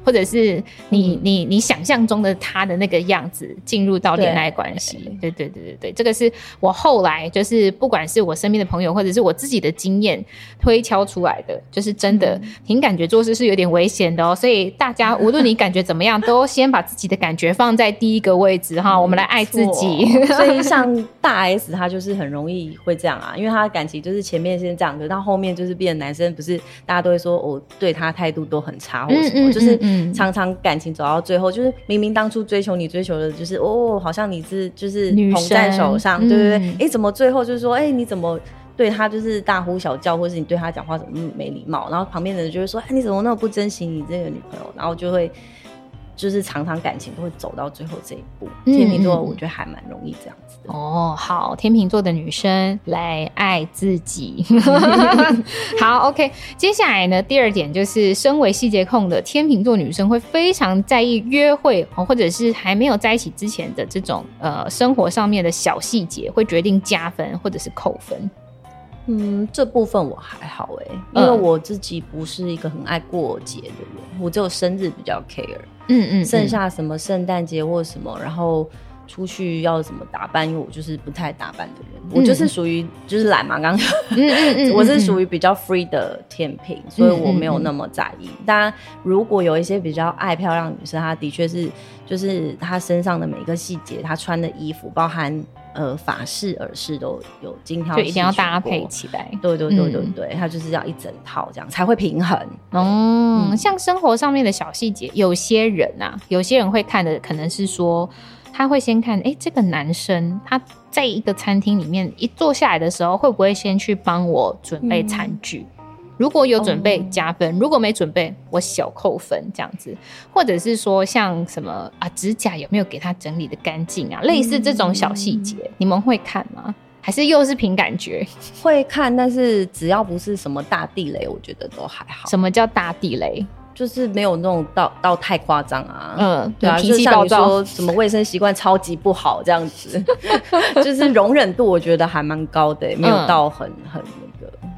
或者是你、嗯、你你想象中的他的那个样子进入到恋爱关系，对对对对对，这个是我后来就是不管是我身边的朋友或者是我自己的经验推敲出来的，就是真的凭感觉做事是有点危险的哦。所以大家 无论你感觉怎么样，都先把自己的感觉放在第一个位置哈。我们来爱自己。所以像大 S 她就是很容易会这样啊，因为她的感情就是前面先这样，可到后面就是变男生，不是大家都会说我对他态度都很差或者什么，就是。常常感情走到最后，就是明明当初追求你追求的，就是哦，好像你是就是捧在手上，对不对。哎、嗯欸，怎么最后就是说，哎、欸，你怎么对他就是大呼小叫，或是你对他讲话怎么没礼貌？然后旁边的人就会说，哎、欸，你怎么那么不珍惜你这个女朋友？然后就会。就是常常感情都会走到最后这一步，天秤座我觉得还蛮容易这样子的。哦，好，天秤座的女生来爱自己。好，OK，接下来呢，第二点就是身为细节控的天秤座女生会非常在意约会或者是还没有在一起之前的这种呃生活上面的小细节，会决定加分或者是扣分。嗯，这部分我还好哎、欸，因为我自己不是一个很爱过节的人，嗯，我只有生日比较 care。嗯嗯，剩下什么圣诞节或什么，然后出去要怎么打扮，因为我就是不太打扮的人，嗯、我就是属于就是懒嘛，刚刚 我是属于比较 free 的天平，所以我没有那么在意。当然，如果有一些比较爱漂亮女生，她的确是就是她身上的每一个细节，她穿的衣服，包含。呃，法式、耳饰都有精挑就一定要搭配起来。对对对对对，嗯、它就是要一整套这样才会平衡。嗯，嗯，像生活上面的小细节，有些人啊，有些人会看的可能是说，他会先看，哎、欸，这个男生他在一个餐厅里面一坐下来的时候，会不会先去帮我准备餐具？嗯如果有准备加分，如果没准备我小扣分这样子，或者是说像什么啊，指甲有没有给他整理的干净啊，类似这种小细节，你们会看吗？还是又是凭感觉？会看，但是只要不是什么大地雷，我觉得都还好。什么叫大地雷？就是没有那种到到太夸张啊。嗯，对啊，脾气暴躁，说什么卫生习惯超级不好这样子，就是容忍度我觉得还蛮高的，没有到很很。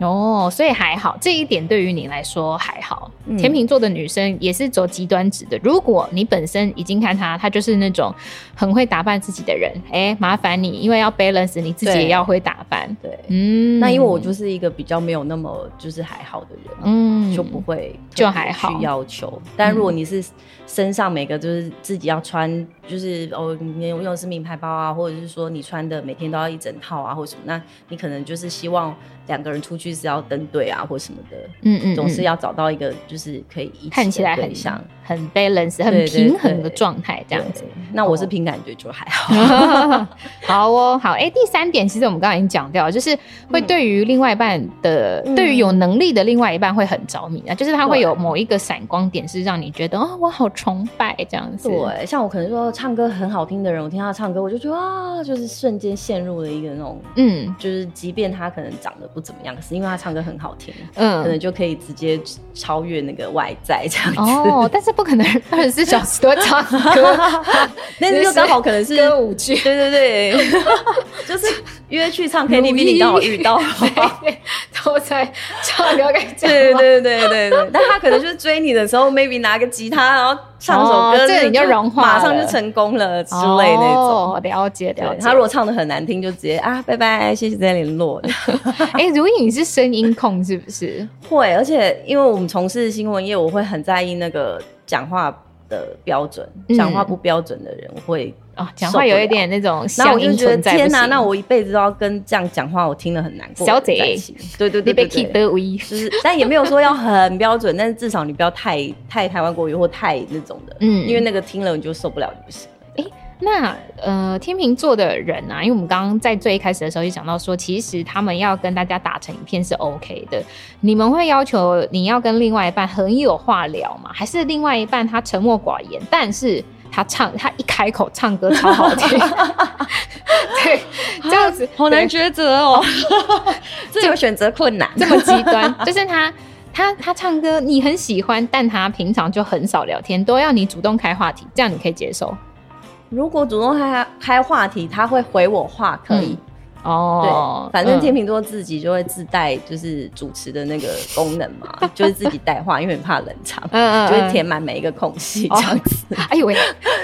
哦，所以还好，这一点对于你来说还好。嗯、天秤座的女生也是走极端值的。如果你本身已经看她，她就是那种很会打扮自己的人，哎、欸，麻烦你，因为要 balance，你自己也要会打扮。对，对嗯，那因为我就是一个比较没有那么就是还好的人，嗯，就不会就还好去要求。但如果你是身上每个就是自己要穿，就是哦，你用的是名牌包啊，或者是说你穿的每天都要一整套啊，或者什么，那你可能就是希望两个人出去是要登对啊，或什么的，嗯嗯，总是要找到一个就是可以一起看起来很 balance、很平衡的状态这样子。那我是凭感觉就还好。好哦，好，哎、欸，第三点其实我们刚才已经讲掉了，就是会对于另外一半的，嗯、对于有能力的另外一半会很着迷啊，就是他会有某一个闪光点是让你觉得哦，我好崇拜这样子。对，像我可能说唱歌很好听的人，我听他唱歌，我就觉得啊，就是瞬间陷入了一个那种，嗯，就是即便他可能长得不怎么样，可是因为他唱歌很好听，嗯，可能就可以直接超越那个外在这样子。哦，但是不可能二十四小时都唱歌，但是就刚好可能是歌舞剧，对对对，就是约去唱 KTV，你刚好遇到，都在唱歌，对对对对对，但他可能就是追你的时候，maybe 拿个吉他，然后唱首歌，这你就融化，马上就成功了之类那种。了解了解，他如果唱的很难听，就直接啊，拜拜，谢谢再联络。哎，如果，你是声音控是不是？会，而且因为我们从事新闻业，我会很在意那个讲话的标准，讲话不标准的人会。啊，讲话有一点那种，那我就觉得天哪，那我一辈子都要跟这样讲话，我听了很难过。小姐，对对对对对，就是，但也没有说要很标准，但是至少你不要太太台湾国语或太那种的，嗯，因为那个听了你就受不了就不行。哎，那呃，天秤座的人啊，因为我们刚刚在最一开始的时候就讲到说，其实他们要跟大家打成一片是 OK 的。你们会要求你要跟另外一半很有话聊吗？还是另外一半他沉默寡言，但是？他唱，他一开口唱歌超好听，对，这样子 好难抉择哦，这有选择困难，这么极端，就是他，他，他唱歌你很喜欢，但他平常就很少聊天，都要你主动开话题，这样你可以接受。如果主动开开话题，他会回我话，可以。嗯哦，对，反正天秤座自己就会自带就是主持的那个功能嘛，嗯、就是自己带话，因为怕冷场，就会填满每一个空隙这样子。哦、哎呦喂，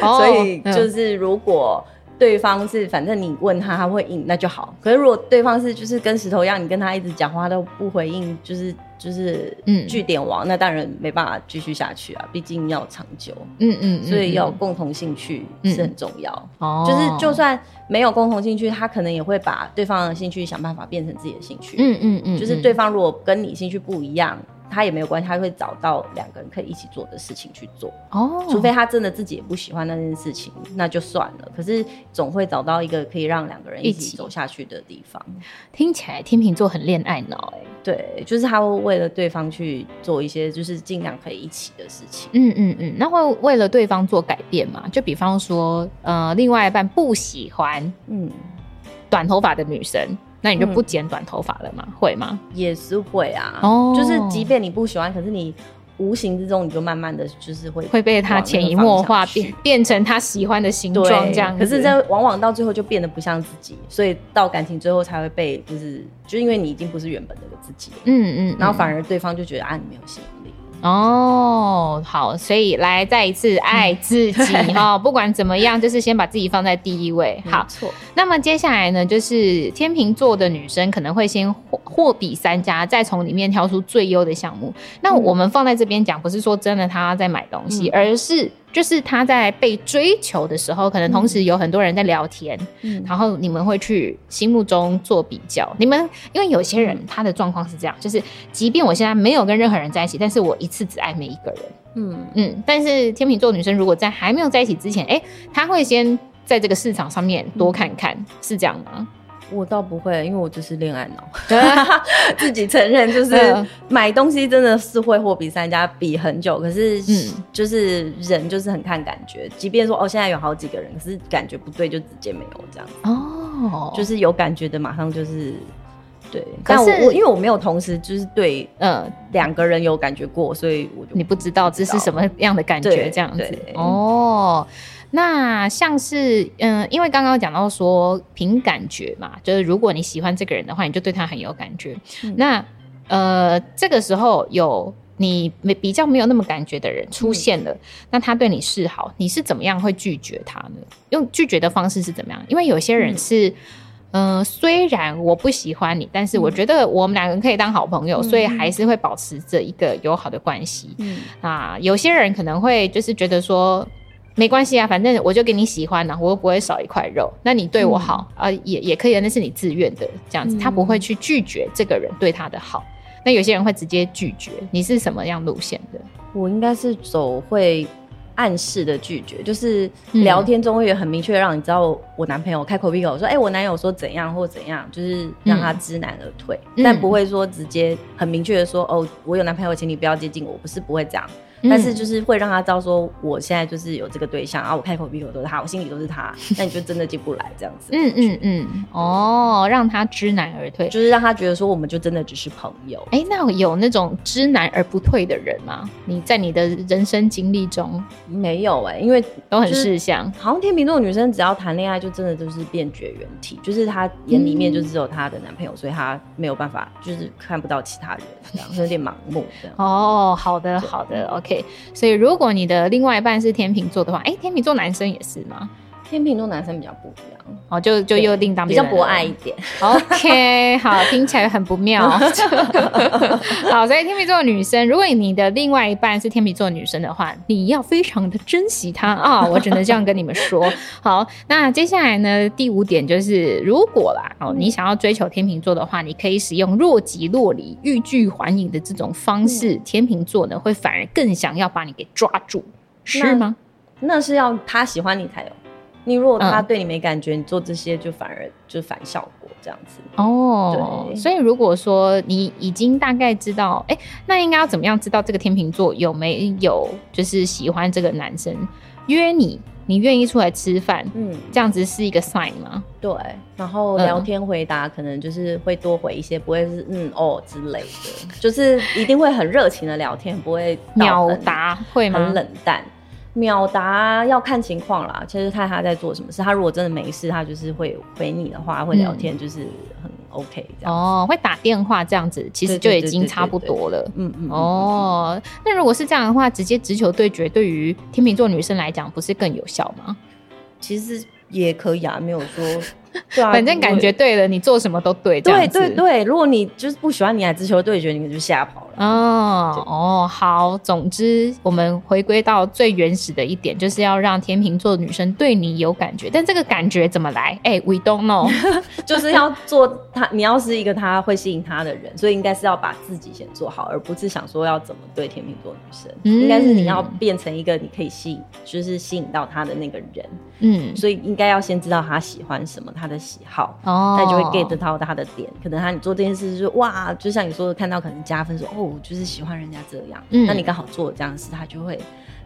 所以就是如果对方是反正你问他他会应，那就好。可是如果对方是就是跟石头一样，你跟他一直讲话都不回应，就是。就是嗯，据点王，那当然没办法继续下去啊，毕竟要长久，嗯嗯，所以要有共同兴趣是很重要。哦，就是就算没有共同兴趣，他可能也会把对方的兴趣想办法变成自己的兴趣。嗯嗯嗯，就是对方如果跟你兴趣不一样。他也没有关系，他会找到两个人可以一起做的事情去做哦。除非他真的自己也不喜欢那件事情，那就算了。可是总会找到一个可以让两个人一起走下去的地方。听起来天秤座很恋爱脑哎。对，就是他会为了对方去做一些就是尽量可以一起的事情。嗯嗯嗯，那会为了对方做改变嘛？就比方说，呃，另外一半不喜欢嗯短头发的女生。那你就不剪短头发了吗？嗯、会吗？也是会啊。哦，就是即便你不喜欢，可是你无形之中你就慢慢的就是会会被他潜移默化变变成他喜欢的形状这样。可是这往往到最后就变得不像自己，所以到感情最后才会被就是就因为你已经不是原本那个自己。嗯，嗯嗯，然后反而对方就觉得啊你没有吸引力。哦，好，所以来再一次爱自己哈，不管怎么样，就是先把自己放在第一位。好，错。那么接下来呢，就是天秤座的女生可能会先货货比三家，再从里面挑出最优的项目。那我们放在这边讲，不是说真的她在买东西，嗯、而是。就是他在被追求的时候，可能同时有很多人在聊天，嗯，然后你们会去心目中做比较。你们因为有些人他的状况是这样，就是即便我现在没有跟任何人在一起，但是我一次只爱每一个人，嗯嗯。但是天秤座女生如果在还没有在一起之前，哎，她会先在这个市场上面多看看，嗯、是这样吗？我倒不会，因为我就是恋爱脑，自己承认就是买东西真的是会货比三家，比很久。可是，嗯，就是人就是很看感觉，即便说哦，现在有好几个人，可是感觉不对就直接没有这样子。哦，就是有感觉的马上就是对。但我我因为我没有同时就是对呃两个人有感觉过，所以我就你不知道这是什么样的感觉这样子哦。那像是嗯，因为刚刚讲到说凭感觉嘛，就是如果你喜欢这个人的话，你就对他很有感觉。嗯、那呃，这个时候有你没比较没有那么感觉的人出现了，嗯、那他对你示好，你是怎么样会拒绝他呢？用拒绝的方式是怎么样？因为有些人是嗯、呃，虽然我不喜欢你，但是我觉得我们两个人可以当好朋友，嗯、所以还是会保持着一个友好的关系。嗯啊，有些人可能会就是觉得说。没关系啊，反正我就给你喜欢的，我又不会少一块肉。那你对我好啊、嗯呃，也也可以，那是你自愿的，这样子，他不会去拒绝这个人对他的好。那有些人会直接拒绝，你是什么样路线的？我应该是走会暗示的拒绝，就是聊天中会很明确让你知道我男朋友开口闭口说，哎、欸，我男友说怎样或怎样，就是让他知难而退，嗯、但不会说直接很明确的说，哦，我有男朋友，请你不要接近我，不是不会这样。但是就是会让他知道说，我现在就是有这个对象，然后我开口闭口都是他，我心里都是他，那你就真的进不来这样子。嗯嗯嗯，哦，让他知难而退，就是让他觉得说，我们就真的只是朋友。哎、欸，那有那种知难而不退的人吗？你在你的人生经历中没有哎、欸，因为都很识相。好像天秤座女生只要谈恋爱，就真的就是变绝缘体，就是她眼里面就只有她的男朋友，嗯、所以她没有办法，就是看不到其他人，这样有点盲目。哦，好的好的，OK。所以，如果你的另外一半是天秤座的话，哎、天秤座男生也是吗？天秤座男生比较不一样，哦，就就又另当比较博爱一点。OK，好，听起来很不妙。好，所以天秤座的女生，如果你的另外一半是天秤座女生的话，你要非常的珍惜她啊！我只能这样跟你们说。好，那接下来呢，第五点就是，如果啦，哦，你想要追求天秤座的话，你可以使用若即若离、欲拒还迎的这种方式，嗯、天秤座呢会反而更想要把你给抓住，是吗？那是要他喜欢你才有。你如果他对你没感觉，嗯、你做这些就反而就反效果这样子哦。对所以如果说你已经大概知道，哎、欸，那应该要怎么样知道这个天秤座有没有就是喜欢这个男生约你，你愿意出来吃饭，嗯，这样子是一个 sign 吗？对，然后聊天回答可能就是会多回一些，不会是嗯哦之类的，就是一定会很热情的聊天，不会秒答会吗？很冷淡。秒答要看情况啦，其实看他在做什么事。他如果真的没事，他就是会回你的话，会聊天，就是很 OK 这样。哦，会打电话这样子，其实就已经差不多了。嗯嗯。哦，那如果是这样的话，直接直球对决，对于天秤座女生来讲，不是更有效吗？其实也可以啊，没有说。对啊，反正感觉对了，你做什么都对。对对对，如果你就是不喜欢你，来直球对决，你就吓跑了。哦哦，好。总之，我们回归到最原始的一点，就是要让天秤座的女生对你有感觉。但这个感觉怎么来？哎、欸，We don't know，就是要做他。你要是一个他会吸引他的人，所以应该是要把自己先做好，而不是想说要怎么对天秤座女生。嗯、应该是你要变成一个你可以吸引，就是吸引到他的那个人。嗯，所以应该要先知道他喜欢什么。他的喜好，哦，他就会 get 到他的点。可能他你做这件事就是哇，就像你说的，看到可能加分说哦，就是喜欢人家这样。嗯，那你刚好做这样的事，他就会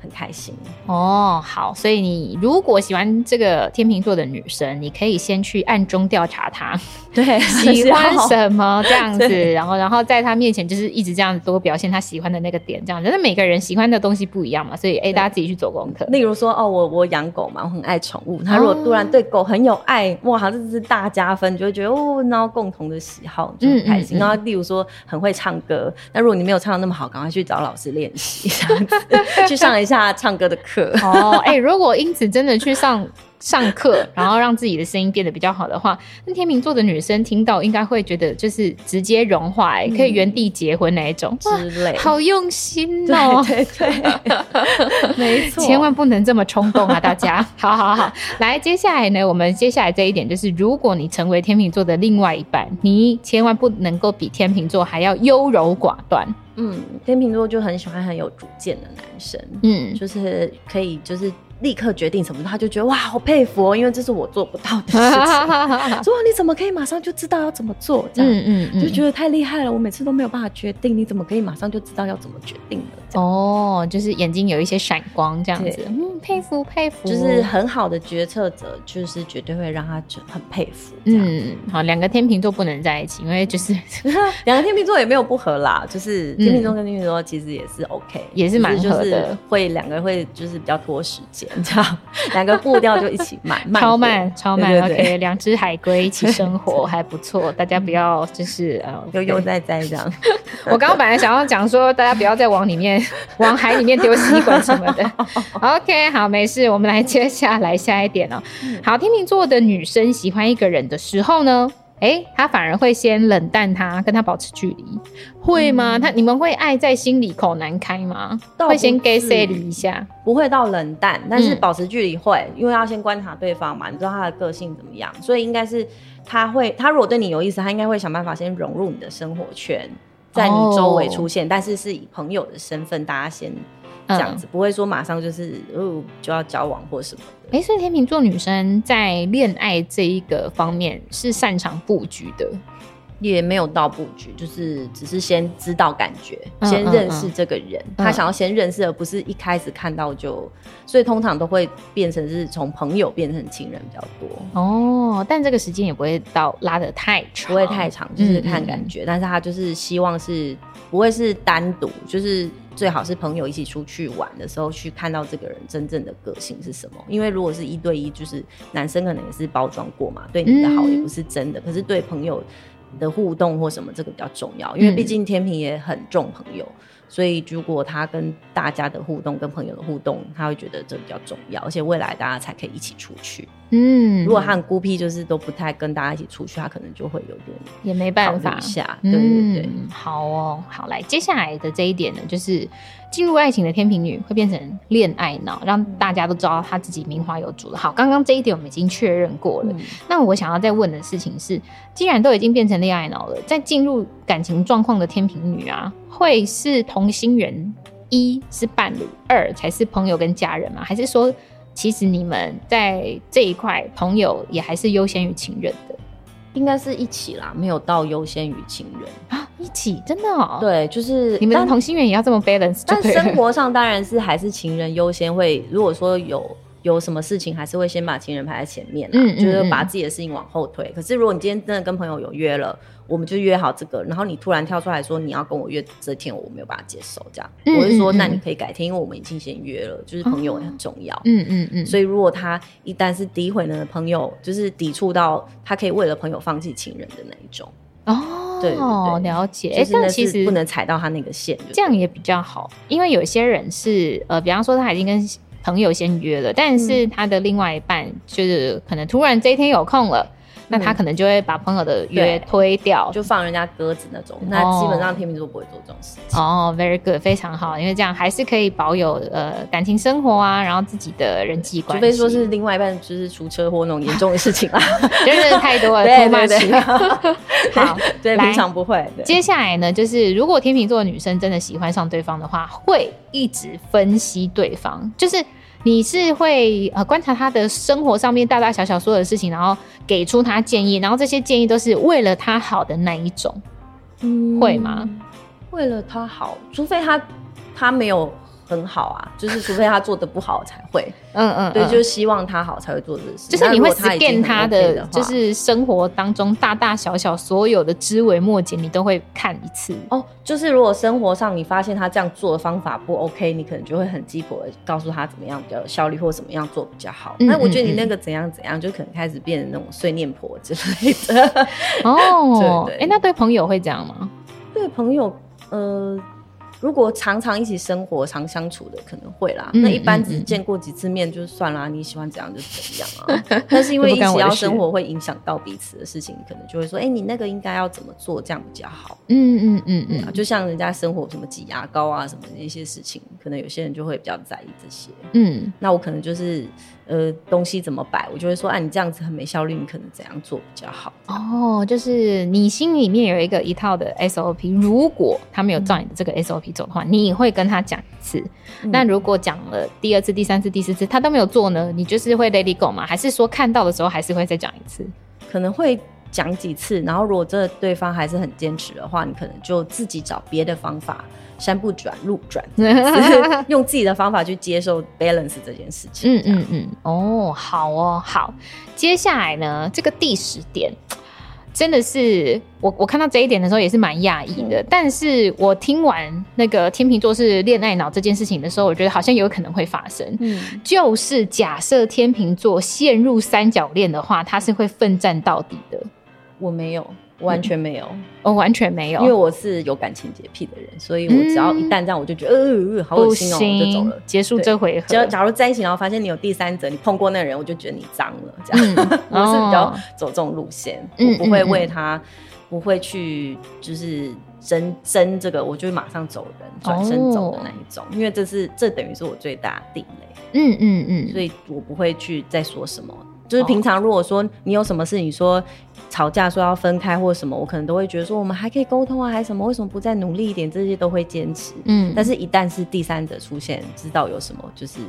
很开心。哦，好，所以你如果喜欢这个天秤座的女生，你可以先去暗中调查她，对，喜欢什么这样子，然后然后在她面前就是一直这样子多表现她喜欢的那个点，这样子。那每个人喜欢的东西不一样嘛，所以哎，对大家自己去做功课。例如说哦，我我养狗嘛，我很爱宠物，他如果突然对狗很有爱，哇！好，这是大加分，就会觉得哦，然后共同的喜好就很开心。嗯嗯嗯、然后，例如说很会唱歌，那如果你没有唱的那么好，赶快去找老师练习，这样子 去上一下他唱歌的课。哦，哎、如果英子真的去上。上课，然后让自己的声音变得比较好的话，那天秤座的女生听到应该会觉得就是直接融化，欸，嗯、可以原地结婚那一种之类，好用心哦，喔！对对对，没错，千万不能这么冲动啊！大家，好好好，来，接下来呢，我们接下来这一点就是，如果你成为天秤座的另外一半，你千万不能够比天秤座还要优柔寡断。嗯，天秤座就很喜欢很有主见的男生，嗯，就是可以就是。立刻决定什么，他就觉得哇，好佩服哦，因为这是我做不到的事情。说你怎么可以马上就知道要怎么做？这样，嗯嗯嗯，就觉得太厉害了。我每次都没有办法决定，你怎么可以马上就知道要怎么决定了？哦，就是眼睛有一些闪光这样子。嗯，佩服佩服，就是很好的决策者，就是绝对会让他很佩服。嗯，好，两个天秤座不能在一起，因为就是 两个天秤座也没有不合啦，就是天秤座跟天秤座其实也是 OK，也是蛮合的，会两个人会就是比较拖时间。这样，两个步调就一起慢，超慢，超慢。OK，两只海龟一起生 活还不错，大家不要就是呃悠悠哉哉这样。我刚刚本来想要讲说，大家不要再往里面、往海里面丢吸管什么的。OK，好，没事，我们来接下来下一点哦。好，天秤座的女生喜欢一个人的时候呢？哎、欸，他反而会先冷淡他，跟他保持距离，会吗？嗯、他你们会爱在心里口难开吗？会先给 say 一下，不会到冷淡，但是保持距离会，嗯、因为要先观察对方嘛，你知道他的个性怎么样，所以应该是他会，他如果对你有意思，他应该会想办法先融入你的生活圈，在你周围出现，哦、但是是以朋友的身份，大家先这样子，嗯、不会说马上就是哦就要交往或什么的。哎、欸，所以天秤座女生在恋爱这一个方面是擅长布局的。也没有到布局，就是只是先知道感觉，嗯、先认识这个人。嗯、他想要先认识，而不是一开始看到就，所以通常都会变成是从朋友变成情人比较多。哦，但这个时间也不会到拉得太长，不会太长，就是看感觉。但是他就是希望是不会是单独，就是最好是朋友一起出去玩的时候去看到这个人真正的个性是什么。因为如果是一对一，就是男生可能也是包装过嘛，对你的好也不是真的，嗯、可是对朋友。的互动或什么，这个比较重要，因为毕竟天平也很重朋友，嗯、所以如果他跟大家的互动、跟朋友的互动，他会觉得这比较重要，而且未来大家才可以一起出去。嗯，如果他很孤僻，就是都不太跟大家一起出去，他可能就会有点也没办法下。对对对、嗯，好哦，好来，接下来的这一点呢，就是。进入爱情的天平女会变成恋爱脑，让大家都知道她自己名花有主了。好，刚刚这一点我们已经确认过了。嗯、那我想要再问的事情是，既然都已经变成恋爱脑了，在进入感情状况的天平女啊，会是同心人，一是伴侣，二才是朋友跟家人吗？还是说，其实你们在这一块朋友也还是优先于情人的？应该是一起啦，没有到优先于情人啊，一起真的哦。对，就是你们的同心圆也要这么 balance。但生活上当然是还是情人优先会，如果说有。有什么事情还是会先把情人排在前面，嗯，就是把自己的事情往后推。可是如果你今天真的跟朋友有约了，我们就约好这个，然后你突然跳出来说你要跟我约这天，我没有办法接受这样。我是说，那你可以改天，因为我们已经先约了，就是朋友也很重要。嗯嗯嗯。所以如果他一旦是诋毁的朋友，就是抵触到他可以为了朋友放弃情人的那一种。哦，对，了解。哎，但其实不能踩到他那个线，这样也比较好。因为有些人是呃，比方说他已经跟。朋友先约了，但是他的另外一半就是可能突然这一天有空了，嗯、那他可能就会把朋友的约推掉，就放人家鸽子那种。哦、那基本上天秤座不会做这种事情。哦，very good，非常好，因为这样还是可以保有呃感情生活啊，然后自己的人际关系。除非说是另外一半就是出车祸那种严重的事情啊，真的太多了，对对对。好，对，来平常不会。接下来呢，就是如果天秤座的女生真的喜欢上对方的话，会一直分析对方，就是。你是会呃观察他的生活上面大大小小所有的事情，然后给出他建议，然后这些建议都是为了他好的那一种，嗯，会吗？为了他好，除非他他没有。很好啊，就是除非他做的不好才会，嗯嗯，对，就是希望他好才会做这个事。就是你会实践他的，就是生活当中大大小小所有的枝微末节，你都会看一次。哦，就是如果生活上你发现他这样做的方法不 OK，你可能就会很鸡婆的告诉他怎么样比较有效率，或者怎么样做比较好。那我觉得你那个怎样怎样，就可能开始变成那种碎念婆之类的。哦，哎，那对朋友会这样吗？对朋友，呃。如果常常一起生活、常相处的，可能会啦。嗯、那一般只见过几次面就算啦。嗯、你喜欢怎样就怎样啊。但是因为一起要生活，会影响到彼此的事情，你可能就会说：“哎、欸，你那个应该要怎么做，这样比较好。”嗯嗯嗯嗯。就像人家生活什么挤牙膏啊什么的一些事情，可能有些人就会比较在意这些。嗯，那我可能就是。呃，东西怎么摆，我就会说，哎、啊，你这样子很没效率，你可能怎样做比较好？哦，就是你心里面有一个一套的 SOP，如果他没有照你的这个 SOP 走的话，嗯、你会跟他讲一次。嗯、那如果讲了第二次、第三次、第四次，他都没有做呢，你就是会 let it go 吗？还是说看到的时候还是会再讲一次？可能会讲几次，然后如果这对方还是很坚持的话，你可能就自己找别的方法。山不转路转，用自己的方法去接受 balance 这件事情。嗯嗯嗯，哦，好哦，好。接下来呢，这个第十点真的是我我看到这一点的时候也是蛮讶异的。嗯、但是我听完那个天秤座是恋爱脑这件事情的时候，我觉得好像有可能会发生。嗯，就是假设天秤座陷入三角恋的话，他是会奋战到底的。我没有。完全没有，我、哦、完全没有，因为我是有感情洁癖的人，所以我只要一旦这样，我就觉得呃，呃好恶心哦，我就走了，结束这回合。假假如在一起，然后发现你有第三者，你碰过那个人，我就觉得你脏了，这样。嗯、我是比较走这种路线，哦、我不会为他，不会去就是争争这个，我就会马上走人，转身走的那一种，哦、因为这是这等于是我最大的地雷。嗯嗯嗯，所以我不会去再说什么。就是平常如果说你有什么事，你说吵架说要分开或者什么，我可能都会觉得说我们还可以沟通啊，还是什么？为什么不再努力一点？这些都会坚持。嗯，但是一旦是第三者出现，知道有什么，就是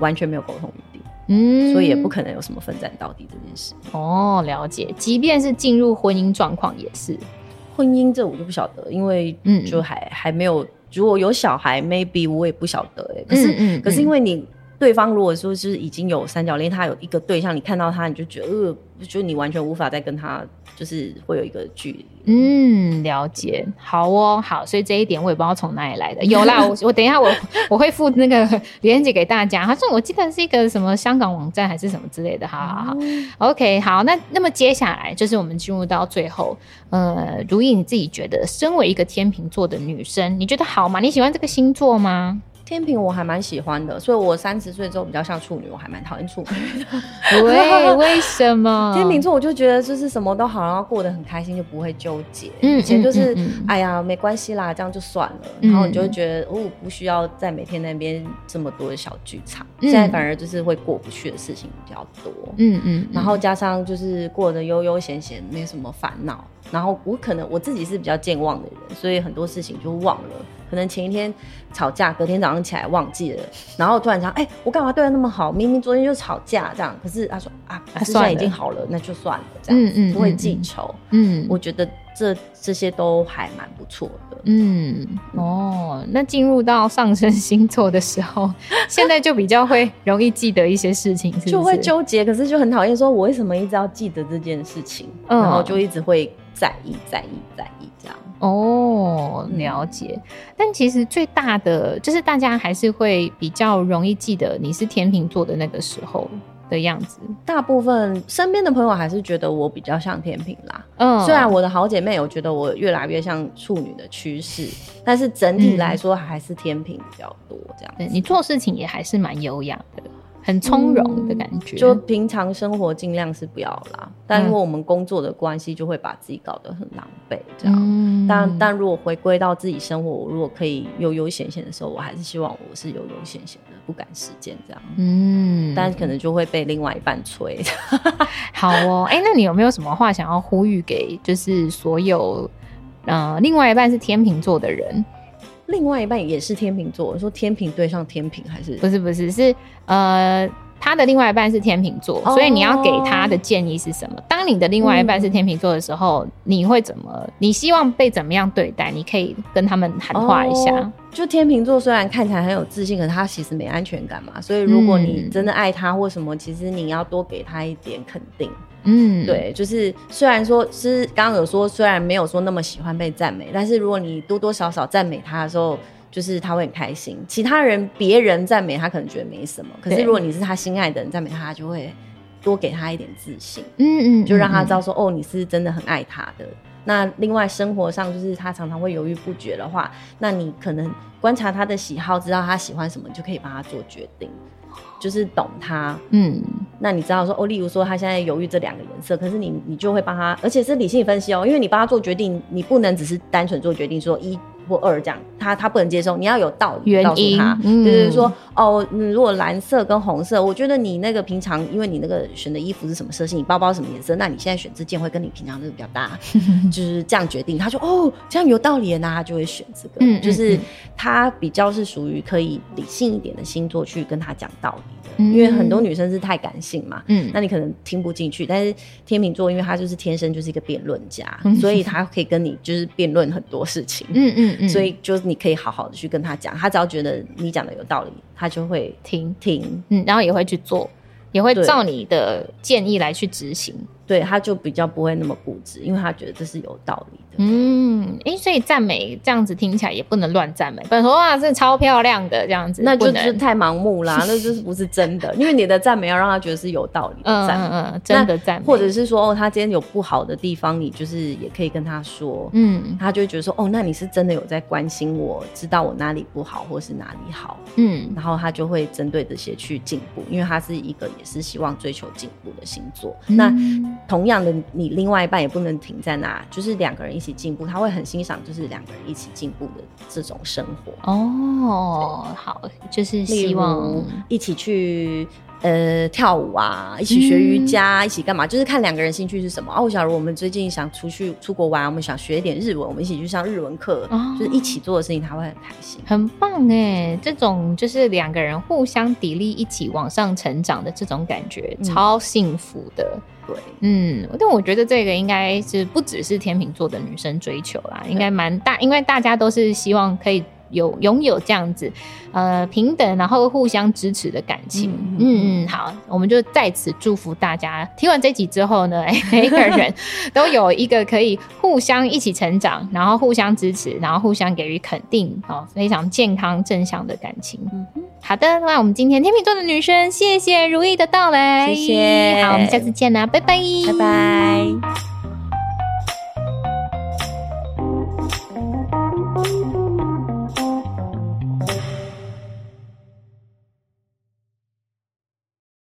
完全没有沟通余地。嗯，所以也不可能有什么奋战到底这件事。哦，了解。即便是进入婚姻状况，也是婚姻这我就不晓得，因为嗯，就还、嗯、还没有。如果有小孩，maybe 我也不晓得哎、欸。可是，嗯嗯嗯、可是因为你。对方如果说是已经有三角恋，他有一个对象，你看到他你就觉得，呃，就你完全无法再跟他，就是会有一个距离。嗯，了解。好哦，好，所以这一点我也不知道从哪里来的。有啦，我我等一下我我会附那个 链接给大家。他说我记得是一个什么香港网站还是什么之类的。好好好、嗯、，OK，好。那那么接下来就是我们进入到最后，呃，如意你自己觉得，身为一个天秤座的女生，你觉得好吗？你喜欢这个星座吗？天平我还蛮喜欢的，所以我三十岁之后比较像处女，我还蛮讨厌处女的。对，为什么？天秤座我就觉得就是什么都好，然后过得很开心，就不会纠结。嗯，以前就是、嗯嗯、哎呀没关系啦，这样就算了，嗯、然后你就会觉得哦，不需要在每天那边这么多的小剧场。嗯、现在反而就是会过不去的事情比较多。嗯嗯，然后加上就是过得悠悠闲闲，没什么烦恼。然后我可能我自己是比较健忘的人，所以很多事情就忘了。可能前一天吵架，隔天早上起来忘记了，然后突然想，哎、欸，我干嘛对他那么好？明明昨天就吵架这样，可是他说啊，现在已经好了，那就算了，这样，嗯嗯，不会记仇。嗯，我觉得这这些都还蛮不错的。嗯，哦，那进入到上升星座的时候，现在就比较会容易记得一些事情是是，就会纠结，可是就很讨厌，说我为什么一直要记得这件事情，嗯、然后就一直会在意，在意，在意这样。哦，了解。嗯、但其实最大的就是大家还是会比较容易记得你是天秤座的那个时候的样子。大部分身边的朋友还是觉得我比较像天秤啦。嗯，虽然我的好姐妹有觉得我越来越像处女的趋势，但是整体来说还是天秤比较多这样子。对，你做事情也还是蛮优雅的。很从容的感觉，嗯，就平常生活尽量是不要啦。但因为我们工作的关系，就会把自己搞得很狼狈，这样。嗯、但但如果回归到自己生活，我如果可以悠悠闲闲的时候，我还是希望我是悠悠闲闲的，不赶时间这样。嗯，但可能就会被另外一半催。好哦，哎、欸，那你有没有什么话想要呼吁给，就是所有，呃，另外一半是天秤座的人？另外一半也是天秤座，说天秤对上天秤还是？不是不是是呃，他的另外一半是天秤座，哦、所以你要给他的建议是什么？当你的另外一半是天秤座的时候，嗯、你会怎么？你希望被怎么样对待？你可以跟他们谈话一下。哦、就天秤座虽然看起来很有自信，可是他其实没安全感嘛。所以如果你真的爱他或什么，嗯、其实你要多给他一点肯定。嗯，对，就是虽然说是刚刚有说，虽然没有说那么喜欢被赞美，但是如果你多多少少赞美他的时候，就是他会很开心。其他人别人赞美他可能觉得没什么，可是如果你是他心爱的人赞美他，他就会多给他一点自信。嗯嗯，就让他知道说，哦，你是真的很爱他的。那另外生活上就是他常常会犹豫不决的话，那你可能观察他的喜好，知道他喜欢什么，就可以帮他做决定。就是懂他，嗯，那你知道说哦，例如说他现在犹豫这两个颜色，可是你你就会帮他，而且是理性分析哦，因为你帮他做决定，你不能只是单纯做决定说一。或二这样，他他不能接受，你要有道理告诉他，嗯、就是说哦，嗯，如果蓝色跟红色，我觉得你那个平常，因为你那个选的衣服是什么色系，你包包什么颜色，那你现在选这件会跟你平常这个比较搭，就是这样决定。他说哦，这样有道理的，那他就会选这个，嗯、就是他比较是属于可以理性一点的星座去跟他讲道理的，嗯、因为很多女生是太感性嘛，嗯，那你可能听不进去，但是天秤座因为他就是天生就是一个辩论家，嗯、所以他可以跟你就是辩论很多事情，嗯嗯。嗯所以就是你可以好好的去跟他讲，他只要觉得你讲的有道理，他就会听。听，嗯，然后也会去做，也会照你的建议来去执行。对，他就比较不会那么固执，因为他觉得这是有道理的。嗯，哎、欸，所以赞美这样子听起来也不能乱赞美，不能说哇，这超漂亮的这样子，那就是太盲目啦，那就是不是真的。因为你的赞美要让他觉得是有道理的赞美，嗯，嗯，嗯，真的赞美，或者是说哦，他今天有不好的地方，你就是也可以跟他说，嗯，他就会觉得说哦，那你是真的有在关心我，知道我哪里不好或是哪里好，嗯，然后他就会针对这些去进步，因为他是一个也是希望追求进步的星座，嗯、那。同样的，你另外一半也不能停在那，就是两个人一起进步，他会很欣赏，就是两个人一起进步的这种生活。哦，好，就是希望一起去。呃跳舞啊，一起学瑜伽，嗯、一起干嘛？就是看两个人兴趣是什么。啊，我假如我们最近想出去出国玩，我们想学一点日文，我们一起去上日文课，哦、就是一起做的事情，他会很开心，很棒哎！这种就是两个人互相砥砺，一起往上成长的这种感觉，嗯、超幸福的。对，嗯，但我觉得这个应该是不只是天秤座的女生追求啦，应该蛮大，因为大家都是希望可以。有拥有这样子，呃，平等然后互相支持的感情，嗯嗯，嗯，好，我们就在此祝福大家。听完这集之后呢，每个人 都有一个可以互相一起成长，然后互相支持，然后互相给予肯定，哦，非常健康正向的感情。嗯哼，好的，那我们今天天秤座的女生，谢谢如意的到来，谢谢，好，我们下次见啦，拜拜，拜拜。